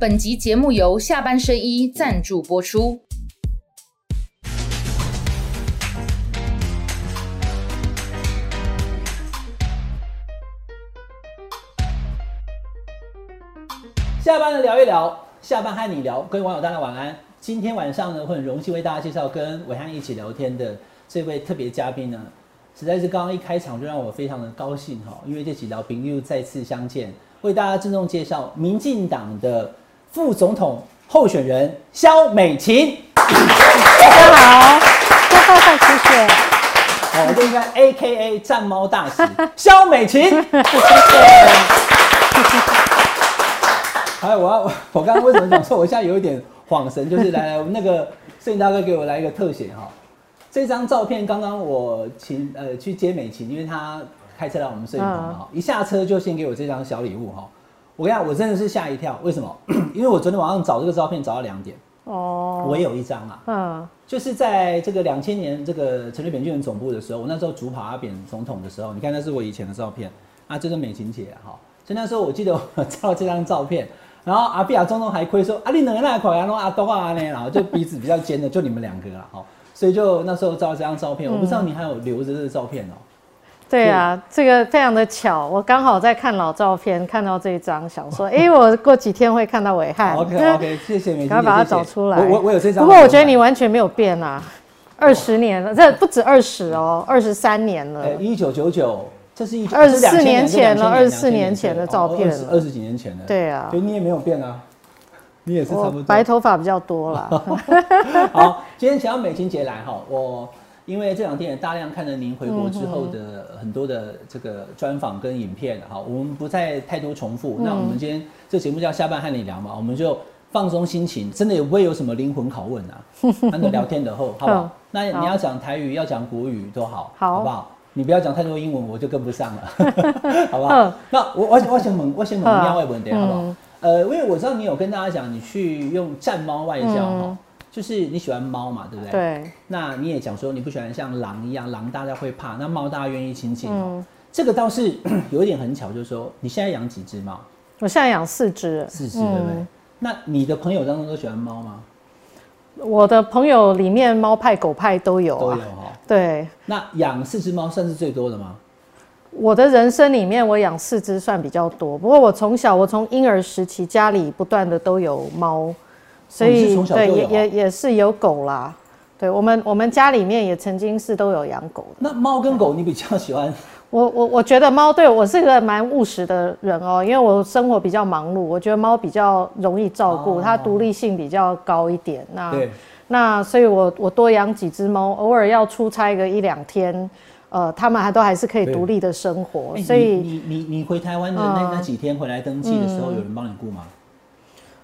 本集节目由下半身衣赞助播出。下班了聊一聊，下班和你聊，各位网友大家晚安。今天晚上呢，会很荣幸为大家介绍跟伟汉一起聊天的这位特别嘉宾呢，实在是刚刚一开场就让我非常的高兴哈，因为这几条朋友再次相见，为大家郑重介绍民进党的副总统候选人肖美琴。大家好，谢谢。哦，这应该 A K A 战猫大使 肖美琴。谢谢。还有，我要我刚刚为什么讲错我现在有一点恍神，就是来来那个摄影大哥给我来一个特写哈。这张照片刚刚我请呃去接美琴，因为她开车来我们摄影棚嘛哈，一下车就先给我这张小礼物哈。我跟你讲，我真的是吓一跳，为什么？因为我昨天晚上找这个照片找到两点哦，我也有一张啊，嗯，就是在这个两千年这个陈水扁军人总部的时候，我那时候主跑阿扁总统的时候，你看那是我以前的照片啊，这是美琴姐哈。所以那时候我记得我 照这张照片。然后阿比亚中中还亏说啊，你两个那口然后阿多啊呢，然后就鼻子比较尖的，就你们两个了哈。所以就那时候照这张照片，我不知道你还有留着这个照片哦。对啊，这个非常的巧，我刚好在看老照片，看到这一张，想说，哎，我过几天会看到伟汉。OK OK，谢谢美。赶快把它找出来。我我有这张。不过我觉得你完全没有变啊，二十年了，这不止二十哦，二十三年了。一九九九。这是一二十四年前了，二十四年前的照片，二十几年前的。对啊，所以你也没有变啊，你也是差不多。白头发比较多了。好，今天请到美琴姐来哈，我因为这两天也大量看了您回国之后的很多的这个专访跟影片哈，我们不再太多重复。那我们今天这节目叫下班和你聊嘛，我们就放松心情，真的也不会有什么灵魂拷问啊，那个聊天的后，好不好？那你要讲台语，要讲国语都好，好不好？你不要讲太多英文，我就跟不上了，好不好？那我我我想问，我先问另外问题，好不好？呃，因为我知道你有跟大家讲，你去用战猫外交哈，就是你喜欢猫嘛，对不对？对。那你也讲说你不喜欢像狼一样，狼大家会怕，那猫大家愿意亲近哦。这个倒是 有一点很巧，就是说你现在养几只猫？我现在养四只，四只对不对？那你的朋友当中都喜欢猫吗？我的朋友里面猫派狗派都有，都有哈。对，那养四只猫算是最多的吗？我的人生里面，我养四只算比较多。不过我从小，我从婴儿时期家里不断的都有猫，所以对也也也是有狗啦。对我们我们家里面也曾经是都有养狗的。那猫跟狗你比较喜欢？我我我觉得猫对我是个蛮务实的人哦，因为我生活比较忙碌，我觉得猫比较容易照顾，它独立性比较高一点。那那所以，我我多养几只猫，偶尔要出差个一两天，呃，它们还都还是可以独立的生活。所以你你你回台湾的那那几天回来登记的时候，有人帮你顾吗？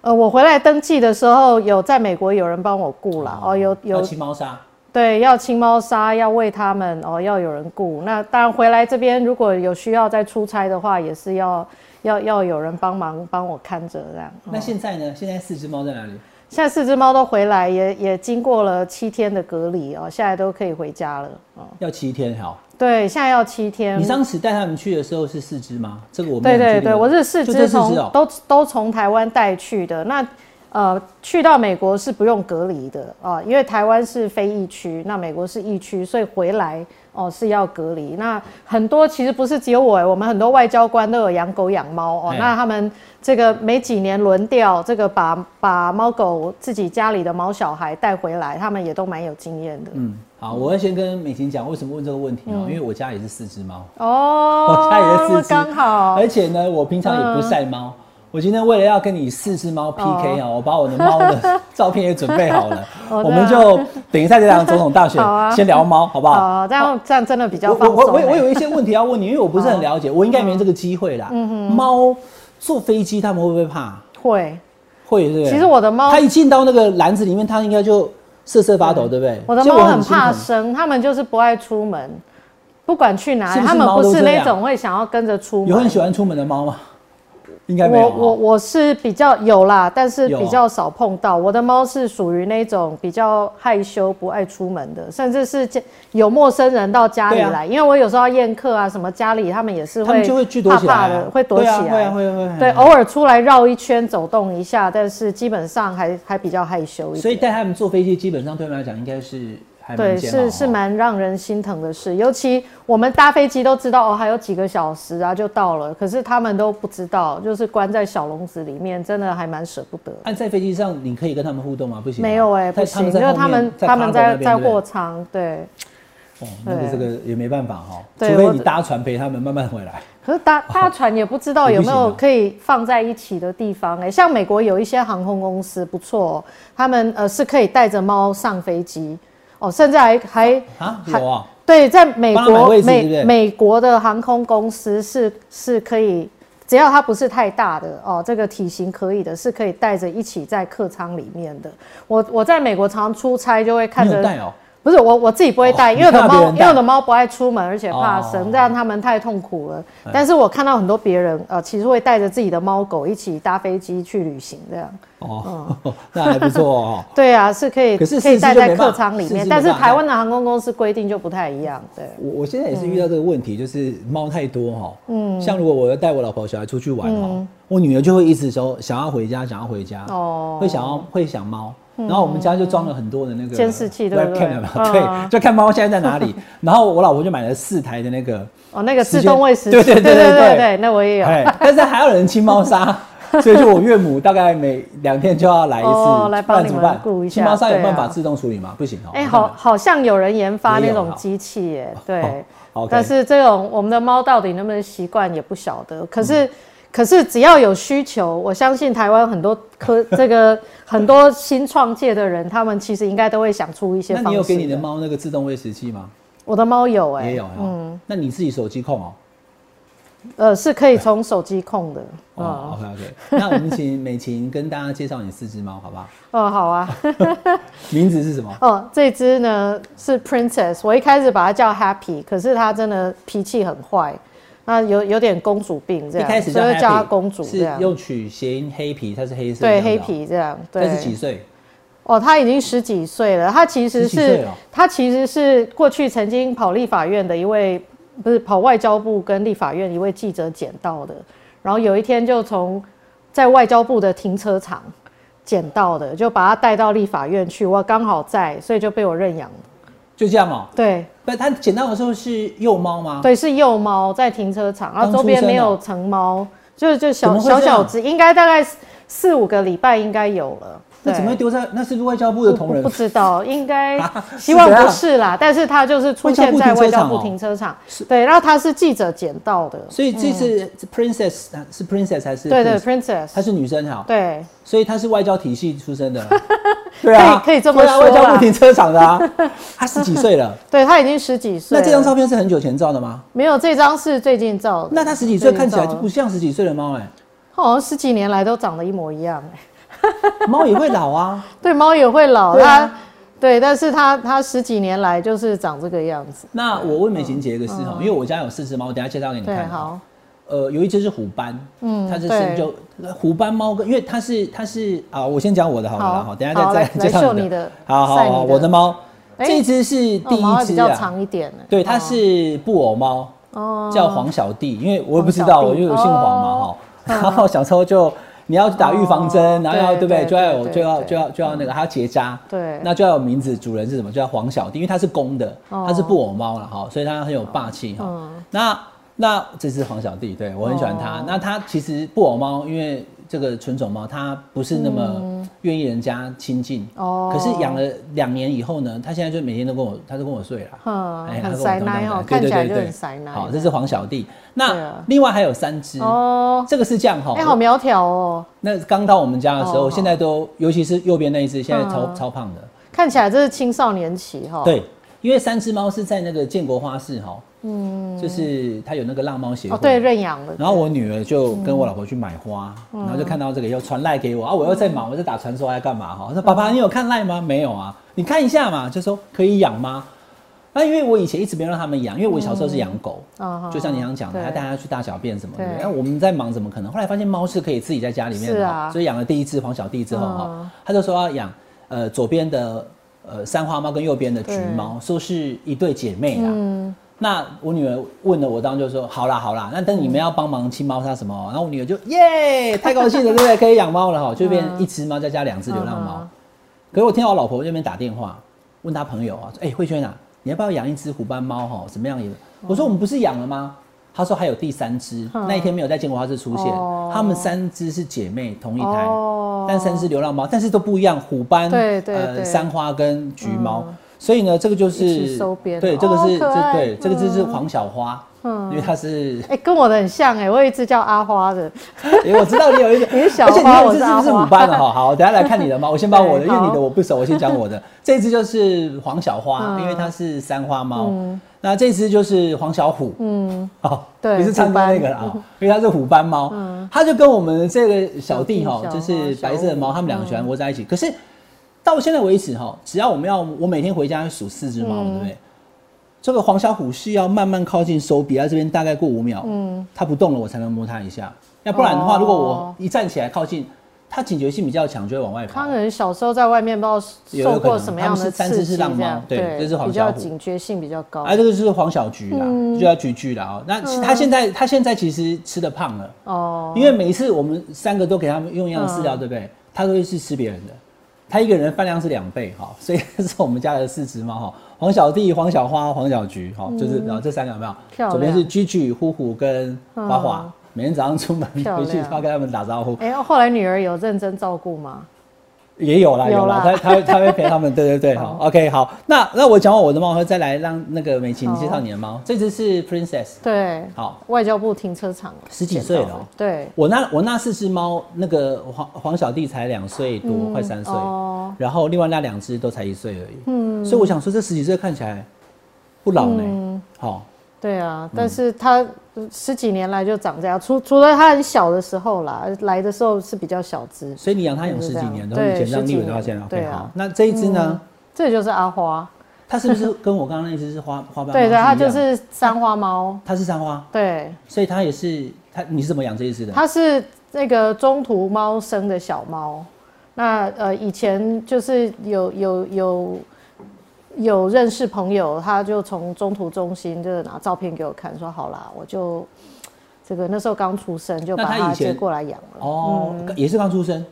呃，我回来登记的时候，有在美国有人帮我雇了哦，有有清猫砂。对，要清猫砂，要喂它们哦，要有人雇。那当然回来这边如果有需要再出差的话，也是要要要有人帮忙帮我看着这样。那现在呢？现在四只猫在哪里？现在四只猫都回来，也也经过了七天的隔离哦，现在都可以回家了哦。要七天好？对，现在要七天。你当时带他们去的时候是四只吗？这个我对对对，我是四只从都都从台湾带去的那。呃，去到美国是不用隔离的啊，因为台湾是非疫区，那美国是疫区，所以回来哦是要隔离。那很多其实不是只有我，我们很多外交官都有养狗养猫哦。那他们这个每几年轮调，这个把把猫狗自己家里的毛小孩带回来，他们也都蛮有经验的。嗯，好，我要先跟美琴讲为什么问这个问题哦，因为我家也是四只猫哦，我家也是四只，刚好，而且呢，我平常也不晒猫。我今天为了要跟你四只猫 PK 啊，我把我的猫的 照片也准备好了。我们就等一下这场总统大选，先聊猫好不好？这样这样真的比较放松。我我我有一些问题要问你，因为我不是很了解，我应该没这个机会啦。猫坐飞机他们会不会怕？会会对。其实我的猫，它一进到那个篮子里面，它应该就瑟瑟发抖，对不对？我的猫很怕生，它们就是不爱出门，不管去哪里，它们不是那种会想要跟着出门。有很喜欢出门的猫吗？应该没有。我我我是比较有啦，但是比较少碰到。我的猫是属于那种比较害羞、不爱出门的，甚至是有陌生人到家里来，因为我有时候要宴客啊，什么家里他们也是会怕怕的，会躲起来。会会会。对，偶尔出来绕一圈、走动一下，但是基本上还还比较害羞一点。所以带他们坐飞机，基本上对他们来讲应该是。对，是是蛮让人心疼的事，尤其我们搭飞机都知道哦，还有几个小时啊就到了，可是他们都不知道，就是关在小笼子里面，真的还蛮舍不得。按在飞机上，你可以跟他们互动吗？不行，没有哎，不行，因为他们他们在在货舱，对。哦，那个这个也没办法哈，除非你搭船陪他们慢慢回来。可是搭搭船也不知道有没有可以放在一起的地方哎，像美国有一些航空公司不错，他们呃是可以带着猫上飞机。哦，甚至还还啊有啊，对，在美国美美国的航空公司是是可以，只要它不是太大的哦，这个体型可以的，是可以带着一起在客舱里面的。我我在美国常出差就会看着。不是我我自己不会带，因为我的猫，因为我的猫不爱出门，而且怕生，这样它们太痛苦了。但是我看到很多别人，呃，其实会带着自己的猫狗一起搭飞机去旅行，这样。哦，那还不错哦。对啊，是可以，可是可以带在客舱里面。但是台湾的航空公司规定就不太一样。对，我我现在也是遇到这个问题，就是猫太多哈。嗯。像如果我要带我老婆小孩出去玩哈，我女儿就会一直说想要回家，想要回家。哦。会想要会想猫。然后我们家就装了很多的那个监视器，对不对？对，就看猫现在在哪里。然后我老婆就买了四台的那个哦，那个自动喂食器，对对对对对对，那我也有。但是还有人清猫砂，所以就我岳母大概每两天就要来一次，来帮你们顾一下。清猫砂有办法自动处理吗？不行哦。哎，好，好像有人研发那种机器耶，对。但是这种我们的猫到底能不能习惯也不晓得。可是。可是只要有需求，我相信台湾很多科这个很多新创界的人，他们其实应该都会想出一些。那你有给你的猫那个自动喂食器吗？我的猫有哎，也有嗯。那你自己手机控哦？呃，是可以从手机控的。哦，OK OK。那我们请美琴跟大家介绍你四只猫，好不好？哦，好啊。名字是什么？哦，这只呢是 Princess。我一开始把它叫 Happy，可是它真的脾气很坏。那有有点公主病这样，一开始就叫她公主这样，又取谐音黑皮，她是黑色，对黑皮这样。她是几岁？哦，她已经十几岁了。她其实是，她其实是过去曾经跑立法院的一位，不是跑外交部跟立法院一位记者捡到的。然后有一天就从在外交部的停车场捡到的，就把他带到立法院去。我刚好在，所以就被我认养了。就这样哦。对。不，他捡到的时候是幼猫吗？对，是幼猫，在停车场，然后周边没有成猫，就是就小小小只，应该大概四五个礼拜应该有了。那怎么会丢在？那是外交部的同仁？不知道，应该希望不是啦。但是它就是出现在外交部停车场。对，然后它是记者捡到的。所以这次 princess 是 princess 还是？对对，princess，她是女生哈。对。所以她是外交体系出身的。对啊，可以这么说。外交部停车场的啊。他十几岁了。对，他已经十几岁。那这张照片是很久前照的吗？没有，这张是最近照的。那他十几岁看起来就不像十几岁的猫哎。好像十几年来都长得一模一样哎。猫也会老啊，对，猫也会老，它，对，但是它它十几年来就是长这个样子。那我问美琴姐一个事哈，因为我家有四只猫，等下介绍给你看。好。呃，有一只是虎斑，嗯，它是生就虎斑猫跟，因为它是它是啊，我先讲我的好了，好，等下再再介绍你的。好好好，我的猫，这只是第一只啊，长一点对，它是布偶猫，哦，叫黄小弟，因为我也不知道，我因为我姓黄嘛哈，然后小时候就。你要打预防针，然后要对不对？就要有就要就要就要那个，还要结扎。对，那就要有名字，主人是什么？叫黄小弟，因为它是公的，它是布偶猫了哈，所以它很有霸气哈。那那这是黄小弟，对我很喜欢它。那它其实布偶猫，因为。这个纯种猫它不是那么愿意人家亲近。哦，可是养了两年以后呢，它现在就每天都跟我，它都跟我睡了，嗯，很塞奶哦，看起来就很塞奶。好，这是黄小弟。那另外还有三只。哦，这个是这样哈，哎，好苗条哦。那刚到我们家的时候，现在都尤其是右边那一只，现在超超胖的，看起来这是青少年期哈。对，因为三只猫是在那个建国花市哈。嗯，就是它有那个浪猫协会，对，认养的。然后我女儿就跟我老婆去买花，然后就看到这个，又传赖给我啊，我又在忙，我在打传说，要干嘛哈？说爸爸，你有看赖吗？没有啊，你看一下嘛，就说可以养吗？那因为我以前一直没有让他们养，因为我小时候是养狗，啊就像你刚刚讲的，对还带它去大小便什么的。对那我们在忙怎么可能？后来发现猫是可以自己在家里面的，所以养了第一只黄小弟之后哈嗯，他就说要养呃左边的呃三花猫跟右边的橘猫，说是一对姐妹啦。嗯，那我女儿问了我，当时就说好啦好啦，那等你们要帮忙清猫砂什么，然后我女儿就耶，太高兴了，对不对？可以养猫了哈，就变一只猫再加两只流浪猫。嗯可是我听到我老婆那边打电话，问她朋友啊，说哎、慧娟啊，你要不要养一只虎斑猫哈？怎么样也？我说我们不是养了吗？她说还有第三只，嗯。那一天没有在建国花市出现。哦。她们三只是姐妹，同一胎，哦。但三只流浪猫，但是都不一样，虎斑、对对呃三花跟橘猫。所以呢，这个就是收编对，哦这个是这对，这个就是嗯黄小花，嗯。因为它是，哎、跟我的很像哎、我有一只叫阿花的，因 为我知道你有一个，你是小而且你花有一只是不是虎斑的哈？好，等下来看你的猫，我先把我的，因为你的我不熟，我先讲我的。这只就是黄小花，嗯。因为它是三花猫。那这只就是黄小虎，嗯，哦，对也是唱歌那个啦啊，因为它是虎斑猫，它就跟我们的这个小弟哈就是白色的猫，他们两个喜欢窝在一起。可是到现在为止哈，只要我们要我每天回家数四只猫，对不对？这个黄小虎是要慢慢靠近手比，在这边大概过五秒，嗯，它不动了，我才能摸它一下。要不然的话，哦。如果我一站起来靠近，它警觉性比较强，就会往外跑。他。可能小时候在外面不知道受过什么样的刺激，对这是黄比较小虎。警觉性比较高。啊，这个就是黄小菊啦，嗯。就叫菊菊啦哦。那他现在他现在其实吃的胖了，哦，因为每一次我们三个都给他们用一样的饲料，嗯。对不对？他都会是吃别人的，他一个人饭量是两倍哈，所以这是我们家的四只猫哈，黄小弟、黄小花、黄小菊哈，就是然后这三个有没有？左边是居居、呼呼跟花花。嗯，每天早上出门回去要跟他们打招呼，哎、后来女儿有认真照顾吗？也有啦，有啦，有啦他他会他会陪他们，对对对，好，OK，好，那那我讲完我的猫，会再来让那个美琪你介绍你的猫，这只是 Princess，对，好，外交部停车场。十几岁了。哦对，我那我那四只猫，那个黄黄小弟才两岁多，快三岁，哦，然后另外那两只都才一岁而已，嗯，所以我想说这十几岁看起来不老呢，嗯。好，对啊，但是它呃十几年来就长这样，除除了它很小的时候啦，来的时候是比较小只，所以你养它养十几年，从以前让立伟到现在啊好，那这一只呢，这就是阿花，它是不是跟我刚刚那只是花花斑猫？对对，它就是三花猫，它是三花，对，所以它也是它，你是怎么养这一只的？它是那个中途猫生的小猫。那呃，以前就是有有有有认识朋友，他就从中途中心就是拿照片给我看，说好啦，我就这个那时候刚出生就把他接过来养了。哦，也是刚出生，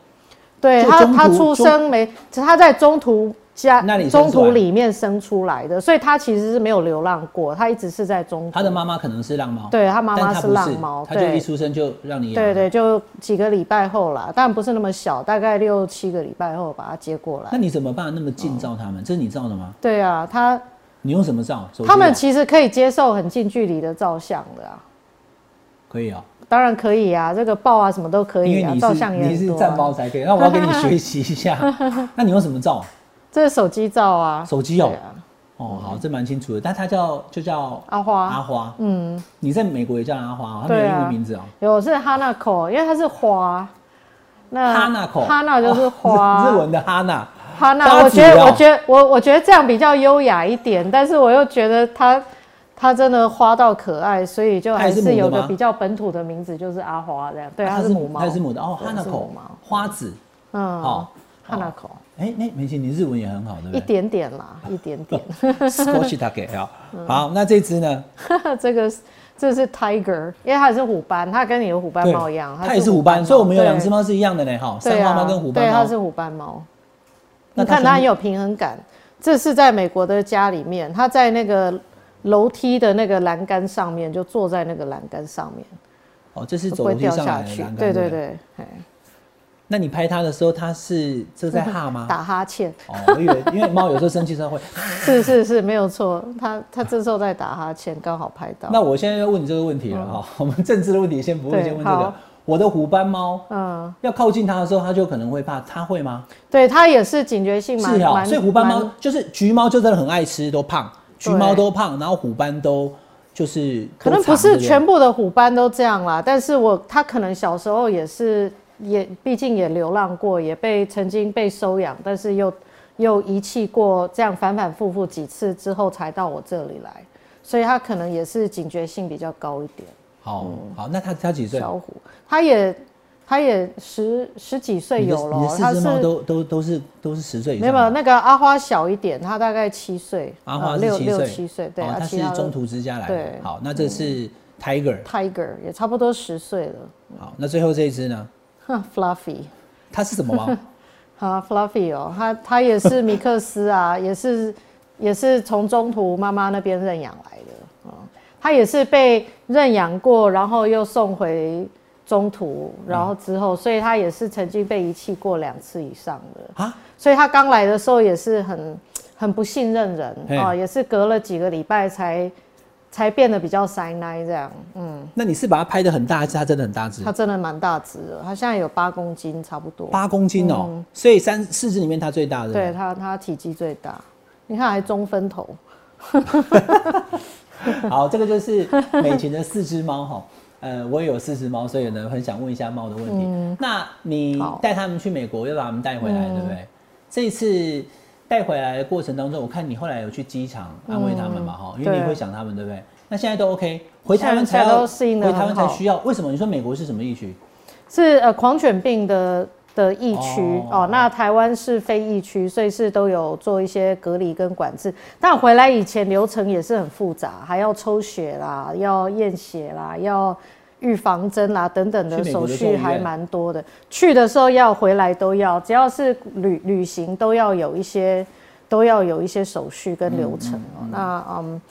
对他，他出生没，他在中途家那里中途里面生出来的，所以他其实是没有流浪过，他一直是在中途。它的妈妈可能是浪猫，对他妈妈是浪猫，它就一出生就让你养，对对，就几个礼拜后啦，但不是那么小，大概六七个礼拜后把它接过来。那你怎么办那么近照它们？这是你照的吗？对啊，他你用什么照？他们其实可以接受很近距离的照相的啊，可以啊，当然可以啊，这个抱啊什么都可以啊，照相也你是战很多啊。猫才可以。那我要跟你学习一下。那你用什么照？这是手机照啊，手机哦？哦，好，这蛮清楚的。但它叫就叫阿花。阿花。嗯，你在美国也叫阿花哦，它没有英文名字哦。有是 Hanako，因为它是花。那 Hanako Hana 就是哦花，日文的哈娜。哈娜，花子我觉得，哦我觉得，我我觉得这样比较优雅一点，但是我又觉得它它真的花到可爱，所以就它还是有个比较本土的名字，就是阿花这样。对，啊它是母猫，它是母的。哦，哈娜口对是母猫，花子。嗯，好，哈娜口哎，那美琪，你日文也很好，对不一点点啦，一点点。？Scotch 它给好。嗯好，那这只呢？这个是这是 Tiger，因为它是虎斑，它跟你的虎斑猫一样，它也是虎斑，所以我们有两只猫，是一样的呢，哈，对啊三花猫跟虎斑对，它猫。是虎斑猫。你看它很有平衡感，这是在美国的家里面，它在那个楼梯的那个栏杆上面，就坐在那个栏杆上面，哦，这是走楼梯上来的栏。杆。对对。对，哎那你拍它的时候，它是这在哈吗？打哈欠，哦，我以为因为猫有时候生气的时候会。是是是，没有错，它它这时候在打哈欠，刚好拍到。那我现在要问你这个问题了哈，我们政治的问题先不问，先问这个。我的虎斑猫嗯，要靠近它的时候，它就可能会怕，它会吗？对，它也是警觉性蛮是哦，蛮，所以虎斑猫就是橘猫就真的很爱吃，都胖，橘对猫都胖，然后虎斑都就是可能不是全部的虎斑都这样啦，但是我它可能小时候也是也毕竟也流浪过，也被曾经被收养，但是又又遗弃过，这样反反复复几次之后才到我这里来，所以他可能也是警觉性比较高一点。好，好，那他他几岁？小虎，他也他也十十几岁有了。他是都都都是都是十岁以上。没有那个阿花小一点，他大概七岁。阿花六六七岁，对，他是中途之家来的。好，那这是 Tiger。Tiger 也差不多十岁了。好，那最后这一只呢？Fluffy。它是什么猫？啊，Fluffy 哦，它它也是米克斯啊，也是也是从中途妈妈那边认养来的啊，它也是被认养过，然后又送回中途，然后之后，所以它也是曾经被遗弃过两次以上的啊，所以它刚来的时候也是很很不信任人啊，也是隔了几个礼拜才。才变得比较塞奶这样，嗯，那你是把它拍的很大只，它真的很大只，它真的蛮大只的，它现在有八公斤差不多，八公斤哦，所以三四只里面它最大的，对它它体积最大，你看还中分头，好，这个就是美琴的四只猫哈，呃，我也有四只猫，所以呢很想问一下猫的问题，那你带他们去美国，又把他们带回来，对不对？这一次。带回来的过程当中，我看你后来有去机场安慰他们嘛，哈，因为你会想他们，对不对？那现在都 OK，回台湾才要回台湾才需要。为什么？你说美国是什么疫区？是呃狂犬病的的疫区哦。那台湾是非疫区，所以是都有做一些隔离跟管制。但回来以前流程也是很复杂，还要抽血啦，要验血啦，要。预防针啦等等的手续还蛮多的，去的时候要回来都要，只要是旅旅行都要有一些都要有一些手续跟流程哦。那嗯，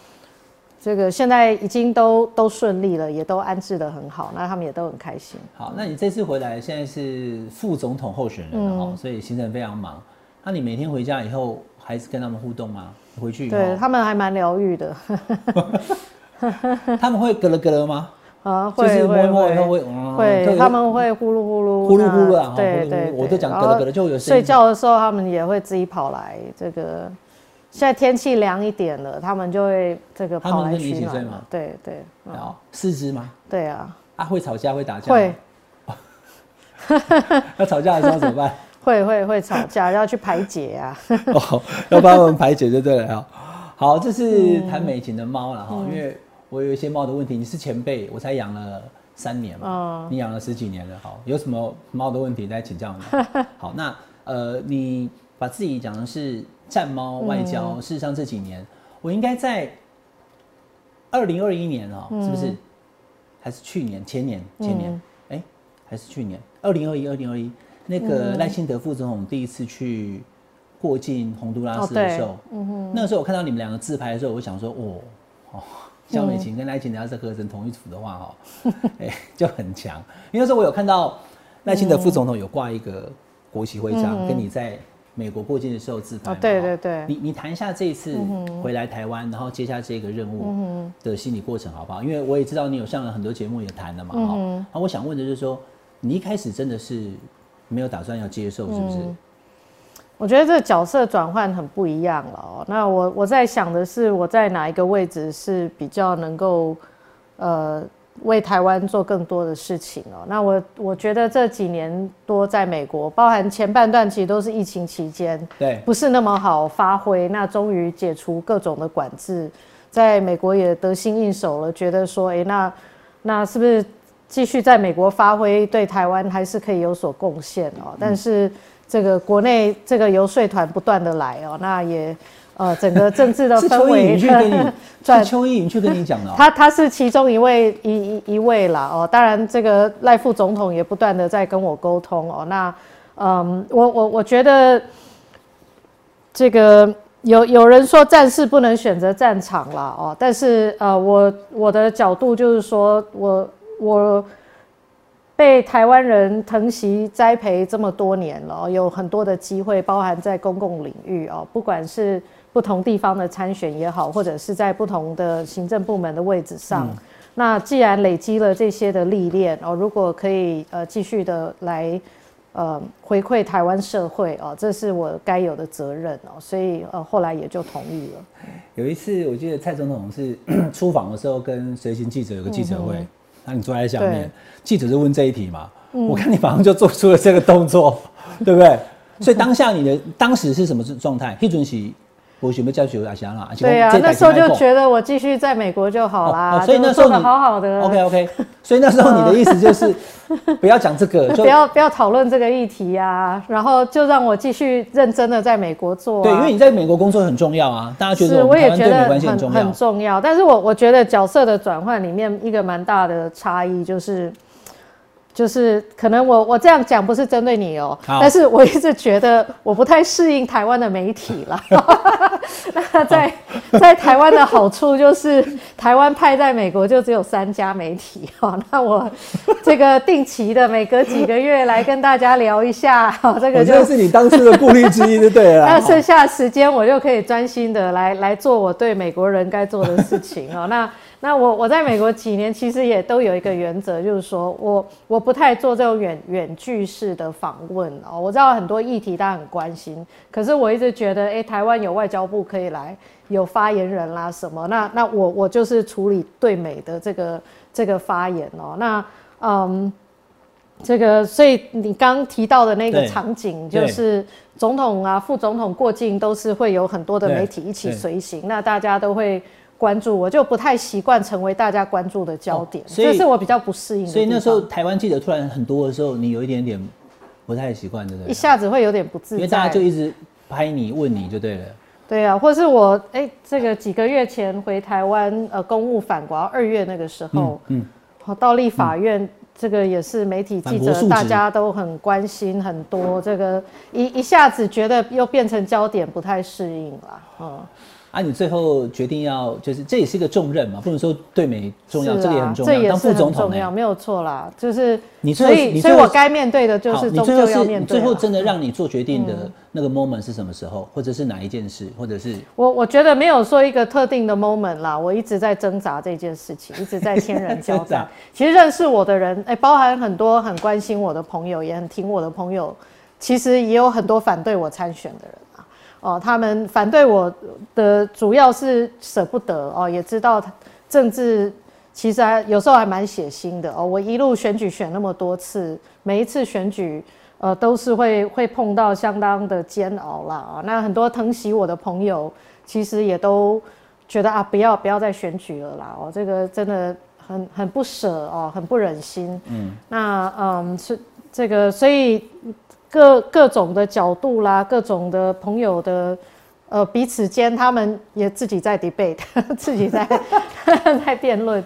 这个现在已经都都顺利了，也都安置的很好，那他们也都很开心。好，那你这次回来现在是副总统候选人了哈，所以行程非常忙。那你每天回家以后还是跟他们互动吗？回去对他们还蛮疗愈的。他们会咯咯咯了吗？啊，会会会会，他们会呼噜呼噜呼噜呼噜啊，对对，我都讲咯咯咯就有睡觉的时候，他们也会自己跑来。这个现在天气凉一点了，他们就会这个跑来取暖嘛。对对，哦，四只吗？对啊。啊，会吵架会打架？会。那吵架的时候怎么办？会会会吵架，要去排解啊。哦，要帮我们排解就对了哈。好，这是谈美琴的猫了哈，因为。我有一些猫的问题，你是前辈，我才养了三年嘛，你养了十几年了，好，有什么猫的问题再请教你。好，那呃，你把自己讲的是战猫外交，事实上这几年，我应该在二零二一年哦，是不是？还是去年、前年、前年？哎，还是去年？二零二一、二零二一，那个赖清德副总统第一次去过境洪都拉斯的时候，嗯哼，那个时候我看到你们两个自拍的时候，我想说，哦，哦。肖美琴跟赖清德要是合成同一组的话，哈，哎，就很强。因为那时候我有看到赖清德副总统有挂一个国旗徽章，跟你在美国过境的时候自拍。对对对。你你谈一下这一次回来台湾，然后接下这个任务的心理过程好不好？因为我也知道你有上了很多节目也谈了嘛，哈。那我想问的就是说，你一开始真的是没有打算要接受，是不是？我觉得这个角色转换很不一样了哦。那我我在想的是，我在哪一个位置是比较能够，呃，为台湾做更多的事情哦。那我我觉得这几年多在美国，包含前半段其实都是疫情期间，对，不是那么好发挥。那终于解除各种的管制，在美国也得心应手了，觉得说，哎，那那是不是继续在美国发挥，对台湾还是可以有所贡献哦？但是。这个国内这个游说团不断的来哦，那也呃整个政治的氛围。是邱去跟你，是邱意莹去跟你讲的。他他是其中一位一一一位啦哦，当然这个赖副总统也不断的在跟我沟通哦。那嗯，我我我觉得这个有有人说战士不能选择战场了哦，但是呃我我的角度就是说我我。被台湾人疼惜栽培这么多年了，有很多的机会，包含在公共领域哦，不管是不同地方的参选也好，或者是在不同的行政部门的位置上。那既然累积了这些的历练哦，如果可以呃继续的来呃回馈台湾社会哦，这是我该有的责任哦，所以呃后来也就同意了。有一次我记得蔡总统是 出访的时候跟随行记者有个记者会。那你坐在下面，记者就问这一题嘛？我看你马上就做出了这个动作，对不对？所以当下你的当时是什么状态？一准是。我准备教学阿翔啦，对啊，那时候就觉得我继续在美国就好啦，所以那时候好好的。OK OK，所以那时候你的意思就是 不要讲这个，不要不要讨论这个议题啊，然后就让我继续认真的在美国做。对，因为你在美国工作很重要啊，大家觉得我也觉得很很重要。但是我我觉得角色的转换里面一个蛮大的差异就是。就是可能我我这样讲不是针对你哦，但是我一直觉得我不太适应台湾的媒体了。那在在台湾的好处就是台湾派在美国就只有三家媒体哈，那我这个定期的每隔几个月来跟大家聊一下，这个就是你当初的顾虑之一，就对了。那剩下时间我就可以专心的来来做我对美国人该做的事情哦。那那我我在美国几年，其实也都有一个原则，就是说我我不太做这种远远距式的访问哦。我知道很多议题大家很关心，可是我一直觉得，哎，台湾有外交部可以来，有发言人啦什么，那那我我就是处理对美的这个这个发言哦。那嗯，这个所以你刚提到的那个场景，就是总统啊、副总统过境都是会有很多的媒体一起随行，那大家都会。关注我就不太习惯成为大家关注的焦点，这是我比较不适应的。所以那时候台湾记者突然很多的时候，你有一点点不太习惯，对不对？一下子会有点不自在，因为大家就一直拍你问你就对了。对啊，或是我哎，这个几个月前回台湾呃公务返国，二月那个时候，嗯，到立法院，这个也是媒体记者大家都很关心很多，这个一一下子觉得又变成焦点，不太适应了，嗯。啊，你最后决定要，就是这也是一个重任嘛，不能说对美重要，这个也很重要。当副总统重要，没有错啦，就是你所以所以我该面对的就是终究要面对。最后真的让你做决定的那个 moment 是什么时候，或者是哪一件事，或者是我我觉得没有说一个特定的 moment 啦，我一直在挣扎这件事情，一直在天人交战。其实认识我的人，哎，包含很多很关心我的朋友，也很听我的朋友，其实也有很多反对我参选的人。哦，他们反对我的主要是舍不得哦，也知道政治其实还有时候还蛮血腥的哦。我一路选举选那么多次，每一次选举呃都是会会碰到相当的煎熬啦啊。那很多疼惜我的朋友，其实也都觉得啊，不要不要再选举了啦哦，这个真的很很不舍哦，很不忍心。嗯，那嗯是这个，所以。各各种的角度啦，各种的朋友的，呃，彼此间他们也自己在 debate，自己在 在辩论，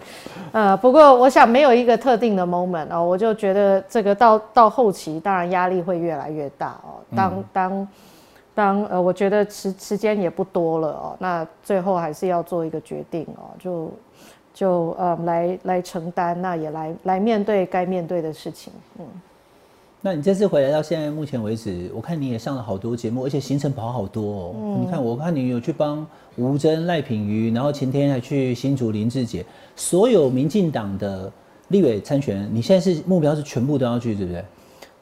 呃，不过我想没有一个特定的 moment 哦，我就觉得这个到到后期，当然压力会越来越大哦。当当当呃，我觉得时时间也不多了哦，那最后还是要做一个决定哦，就就呃来来承担，那也来来面对该面对的事情，嗯。那你这次回来到现在目前为止，我看你也上了好多节目，而且行程跑好多哦。你看，我看你有去帮吴征、赖品瑜，然后前天还去新竹林志杰，所有民进党的立委参选人，你现在是目标是全部都要去，对不对？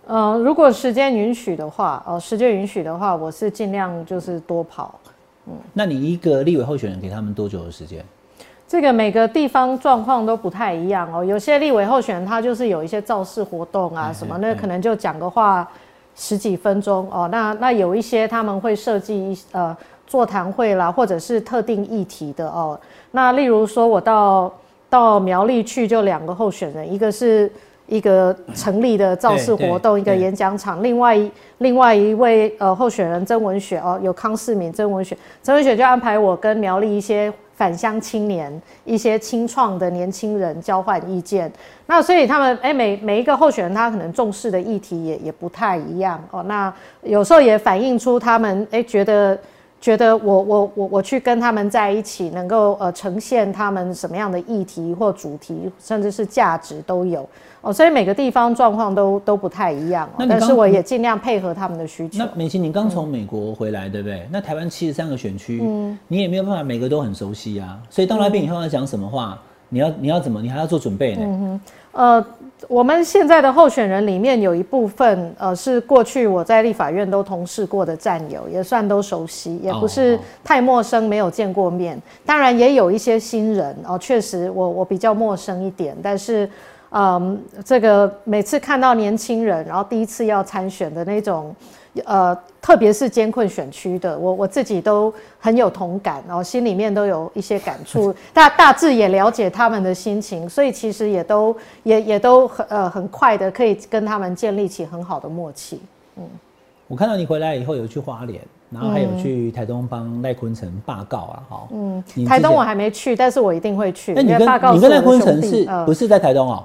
呃，如果时间允许的话，哦，时间允许的话，我是尽量就是多跑。嗯，那你一个立委候选人给他们多久的时间？这个每个地方状况都不太一样哦，有些立委候选人他就是有一些造势活动啊什么，那可能就讲个话十几分钟哦。那那有一些他们会设计一呃座谈会啦，或者是特定议题的哦。那例如说我到到苗栗去，就两个候选人，一个是一个成立的造势活动，一个演讲场，另外另外一位呃候选人曾文雪哦，有康世敏曾文雪，曾文雪就安排我跟苗栗一些。返乡青年一些青创的年轻人交换意见，那所以他们哎每每一个候选人他可能重视的议题也也不太一样哦。那有时候也反映出他们哎觉得觉得我我我我去跟他们在一起，能够呃呈现他们什么样的议题或主题，甚至是价值都有。哦，所以每个地方状况都都不太一样，但是我也尽量配合他们的需求。那美琪，你刚从美国回来，对不对？那台湾七十三个选区，嗯，你也没有办法每个都很熟悉啊。所以到那边以后要讲什么话，你要你要怎么，你还要做准备呢？嗯哼，呃，我们现在的候选人里面有一部分，呃，是过去我在立法院都同事过的战友，也算都熟悉，也不是太陌生，没有见过面。当然也有一些新人哦，确实我我比较陌生一点，但是。嗯，这个每次看到年轻人，然后第一次要参选的那种，呃，特别是艰困选区的，我我自己都很有同感，然后心里面都有一些感触，大大致也了解他们的心情，所以其实也都也也都很呃很快的可以跟他们建立起很好的默契。嗯，我看到你回来以后有去花莲。然后还有去台东帮赖坤成罢告啊，哈。嗯，台东我还没去，但是我一定会去。那你跟你跟赖坤成是不是在台东哦？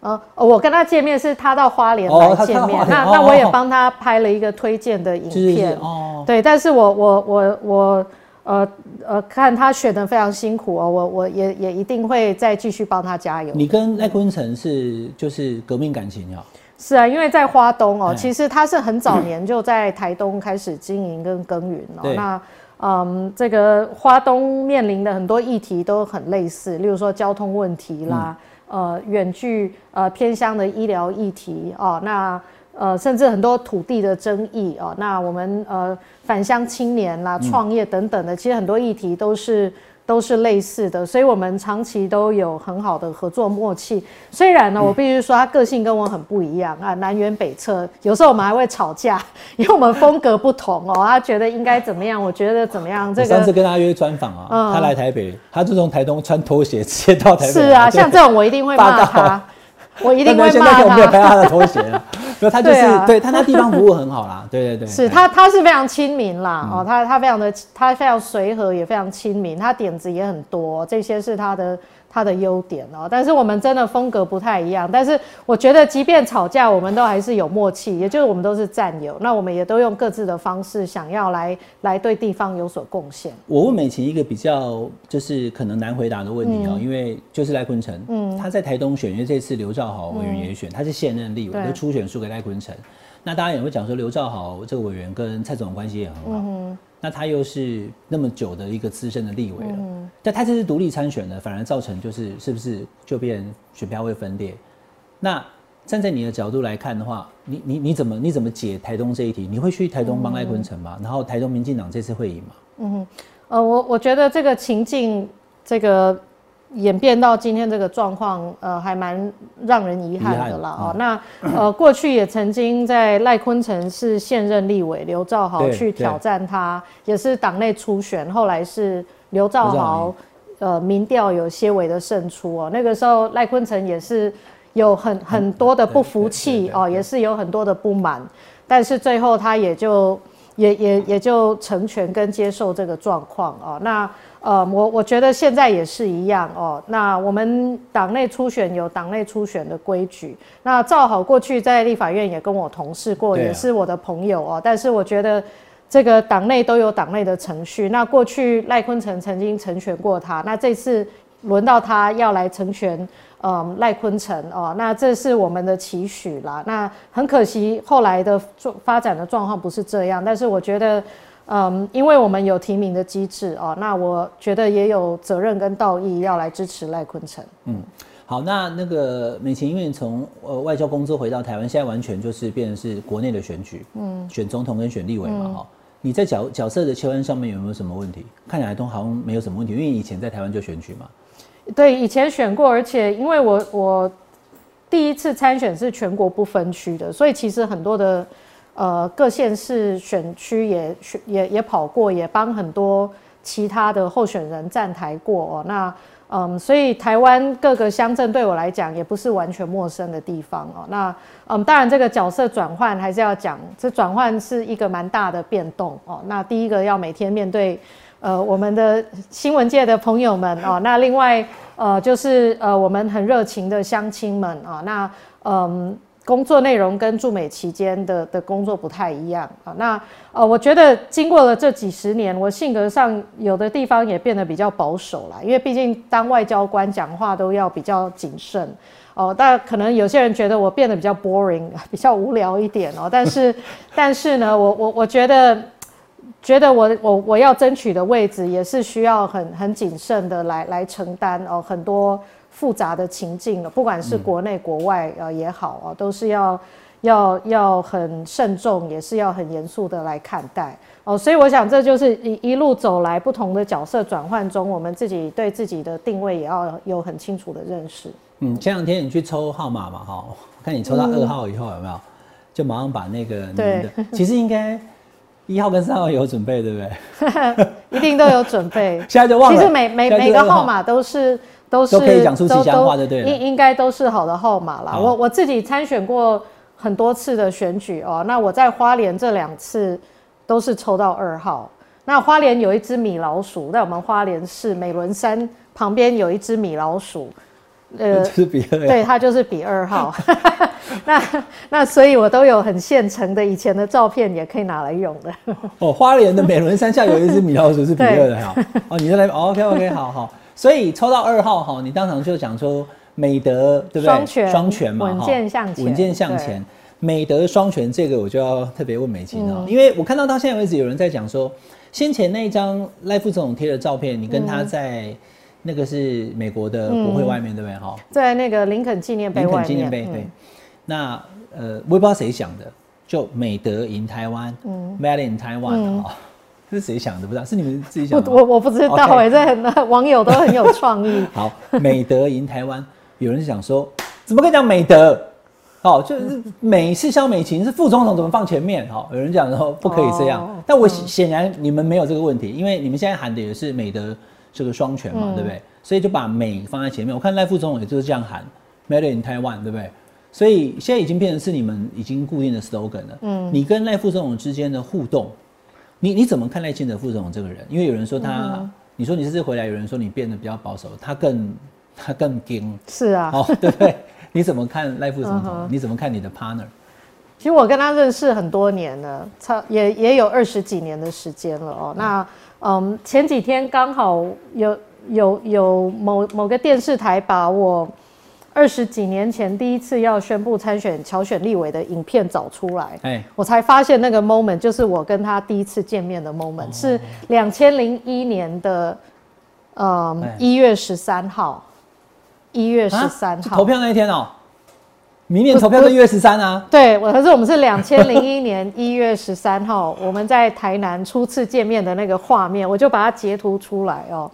呃，我跟他见面是他到花莲来见面，那那我也帮他拍了一个推荐的影片。哦，对，但是我我我我呃呃，看他选的非常辛苦哦，我我也也一定会再继续帮他加油。你跟赖坤成是就是革命感情哦？是啊，因为在花东哦，其实他是很早年就在台东开始经营跟耕耘哦。那嗯，这个花东面临的很多议题都很类似，例如说交通问题啦，呃，远距呃偏乡的医疗议题哦，那呃甚至很多土地的争议哦，那我们呃返乡青年啦、创业等等的，其实很多议题都是。都是类似的，所以我们长期都有很好的合作默契。虽然呢，我必须说他个性跟我很不一样啊，南辕北辙，有时候我们还会吵架，因为我们风格不同哦。他觉得应该怎么样，我觉得怎么样。这个上次跟他约专访啊，他来台北，他就从台东穿拖鞋 直接到台北。是啊，像这种我一定会骂他。我一定会骂他。我没有拍他的拖鞋了，因他就是对他那地方服务很好啦，对对对。是他，他是非常亲民啦，哦，他他非常的，他非常随和，也非常亲民，他点子也很多，这些是他的。他的优点哦，但是我们真的风格不太一样。但是我觉得，即便吵架，我们都还是有默契，也就是我们都是战友。那我们也都用各自的方式，想要来来对地方有所贡献。我问美琪一个比较就是可能难回答的问题啊，因为就是赖坤成，嗯，他在台东选，因为这次刘兆豪委员也选，他是现任立委，就初选输给赖坤成。那大家也会讲说，刘兆豪这个委员跟蔡总关系也很好。那他又是那么久的一个资深的立委了，嗯但他这次独立参选呢，反而造成就是是不是就变选票会分裂？那站在你的角度来看的话，你你你怎么你怎么解台东这一题？你会去台东帮赖坤成吗？然后台东民进党这次会赢吗？嗯，呃，我我觉得这个情境这个。演变到今天这个状况，呃，还蛮让人遗憾的啦。哦，那呃，过去也曾经在赖坤成是现任立委，刘兆豪去挑战他，也是党内初选，后来是刘兆豪，呃，民调有些微的胜出哦。那个时候赖坤成也是有很很多的不服气哦，也是有很多的不满，但是最后他也就也也也就成全跟接受这个状况哦。那呃，我我觉得现在也是一样哦。那我们党内初选有党内初选的规矩。那赵好过去在立法院也跟我同事过，也是我的朋友哦。但是我觉得这个党内都有党内的程序。那过去赖坤成曾经成全过他，那这次轮到他要来成全，嗯，赖坤成哦。那这是我们的期许啦。那很可惜后来的状发展的状况不是这样，但是我觉得。嗯，因为我们有提名的机制哦，那我觉得也有责任跟道义要来支持赖坤成。嗯，好，那那个美琴，因为从呃外交工作回到台湾，现在完全就是变成是国内的选举，嗯，选总统跟选立委嘛，哈，你在角角色的切换上面有没有什么问题？看起来都好像没有什么问题，因为以前在台湾就选举嘛。对，以前选过，而且因为我我第一次参选是全国不分区的，所以其实很多的。呃，各县市选区也选也也跑过，也帮很多其他的候选人站台过哦。那嗯，所以台湾各个乡镇对我来讲也不是完全陌生的地方哦。那嗯，当然这个角色转换还是要讲，这转换是一个蛮大的变动哦。那第一个要每天面对呃我们的新闻界的朋友们哦。那另外呃就是呃我们很热情的乡亲们啊。那嗯。工作内容跟驻美期间的的工作不太一样啊，那呃，我觉得经过了这几十年，我性格上有的地方也变得比较保守了，因为毕竟当外交官讲话都要比较谨慎哦。但可能有些人觉得我变得比较 boring，比较无聊一点哦。但是，但是呢，我我我觉得，觉得我我我要争取的位置也是需要很很谨慎的来来承担哦很多。复杂的情境了，不管是国内国外呃也好啊，都是要要要很慎重，也是要很严肃的来看待哦。所以我想，这就是一一路走来不同的角色转换中，我们自己对自己的定位也要有很清楚的认识。嗯，前两天你去抽号码嘛，哈，我看你抽到二号以后有没有，就马上把那个你的，其实应该一号跟三号有准备，对不对？一定都有准备。现在就忘了。其实每每每个号码都是都是都可以讲出吉祥话的，对。应应该都是好的号码啦。我我自己参选过很多次的选举哦，那我在花莲这两次都是抽到二号。那花莲有一只米老鼠，在我们花莲市美仑山旁边有一只米老鼠。呃，是比二，对，它就是比二号。那那所以，我都有很现成的以前的照片，也可以拿来用的。哦，花莲的美仑山下有一只米老鼠是比二的哈。哦，你就来，OK OK，好好。所以抽到二号哈，你当场就讲说美德，对不对？双全，双全嘛，稳健向前，稳健向前。美德双全，这个我就要特别问美琴了，因为我看到到现在为止，有人在讲说，先前那一张赖副总统贴的照片，你跟他在。那个是美国的国会外面，对不对？哈，在那个林肯纪念碑外面。林肯纪念碑，对。那呃，我也不知道谁想的，就美德赢台湾，Made in Taiwan 哈，是谁想的？不知道，是你们自己想的。我我不知道哎，这很 网友都很有创意。好，美德赢台湾，有人想说，怎么可以讲美德？哦，就是美是肖美琴，是副总统怎么放前面？哈，有人讲说不可以这样，但我显然你们没有这个问题，因为你们现在喊的也是美德。这个双全嘛，对不对？所以就把美放在前面。我看赖副总统也就是这样喊，Made in Taiwan，对不对？所以现在已经变成是你们已经固定的 slogan 了。嗯，你跟赖副总统之间的互动，你你怎么看赖清德副总统这个人？因为有人说他，你说你这次回来，有人说你变得比较保守，他更他更硬。是啊，哦，对不对？你怎么看赖副总统？你怎么看你的 partner？其实我跟他认识很多年了，差也也有二十几年的时间了哦。那嗯，前几天刚好有有有某某个电视台把我二十几年前第一次要宣布参选乔选立委的影片找出来，哎，我才发现那个 moment 就是我跟他第一次见面的 moment，是两千零一年的嗯一月十三号，一月十三号。投票那一天哦。明年投票是一月十三啊？对，我可是我们是两千零一年一月十三号，我们在台南初次见面的那个画面，我就把它截图出来哦。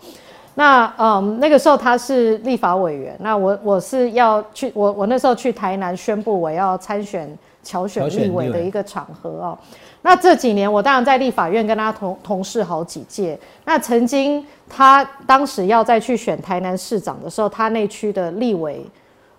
那嗯，那个时候他是立法委员，那我我是要去，我我那时候去台南宣布我要参选侨选立委的一个场合哦。那这几年我当然在立法院跟他同同事好几届。那曾经他当时要再去选台南市长的时候，他那区的立委。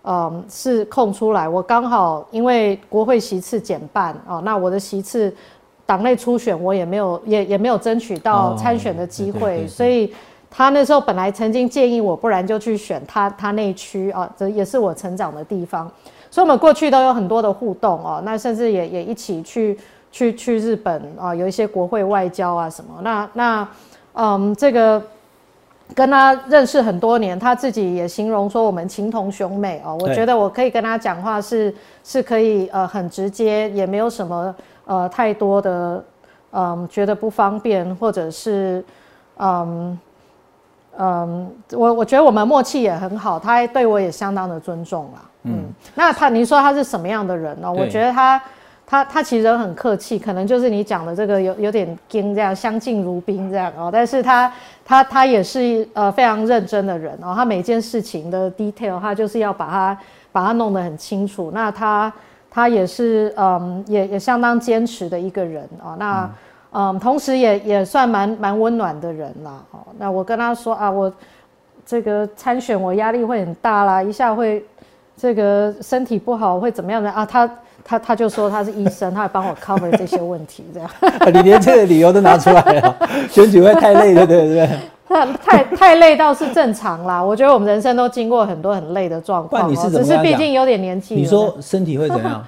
嗯，是空出来，我刚好因为国会席次减半哦，那我的席次党内初选我也没有也也没有争取到参选的机会，所以他那时候本来曾经建议我，不然就去选他他那区啊，这也是我成长的地方，所以我们过去都有很多的互动哦，那甚至也也一起去去去日本啊，有一些国会外交啊什么，那那嗯这个。跟他认识很多年，他自己也形容说我们情同兄妹哦。我觉得我可以跟他讲话是是可以呃很直接，也没有什么呃太多的嗯觉得不方便或者是嗯嗯我我觉得我们默契也很好，他对我也相当的尊重啦。嗯，那他您说他是什么样的人呢？我觉得他。他他其实很客气，可能就是你讲的这个有有点惊这样相敬如宾这样哦，但是他他他也是呃非常认真的人哦，他每件事情的 detail 他就是要把它把它弄得很清楚。那他他也是嗯也也相当坚持的一个人哦，那嗯同时也也算蛮蛮温暖的人啦哦。那我跟他说啊，我这个参选我压力会很大啦，一下会这个身体不好会怎么样的啊？他。他他就说他是医生，他会帮我 cover 这些问题，这样。你连这个理由都拿出来了，选举会太累了，对不对？太太累倒是正常啦。我觉得我们人生都经过很多很累的状况，只是毕竟有点年纪。你说身体会怎样？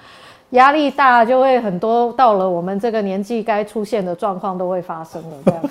压力大就会很多，到了我们这个年纪该出现的状况都会发生了，这样。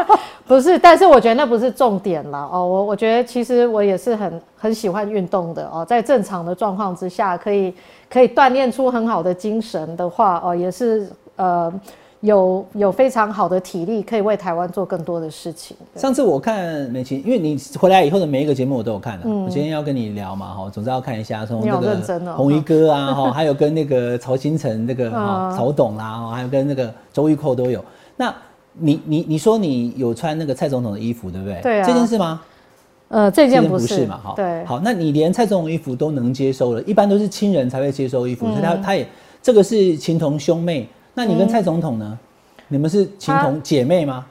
不是，但是我觉得那不是重点啦。哦。我我觉得其实我也是很很喜欢运动的哦，在正常的状况之下可以。可以锻炼出很好的精神的话，哦，也是呃有有非常好的体力，可以为台湾做更多的事情。上次我看美琴，因为你回来以后的每一个节目我都有看的，我今天要跟你聊嘛，哈，总之要看一下从那个红衣哥啊，哈，还有跟那个曹新成那个曹董啦，还有跟那个周玉蔻都有。那你你你说你有穿那个蔡总统的衣服，对不对？对啊。这件事吗？呃，这件不是嘛？哈，对，好，那你连蔡总统衣服都能接收了，一般都是亲人才会接收衣服，所以他他也这个是情同兄妹。那你跟蔡总统呢？你们是情同姐妹吗？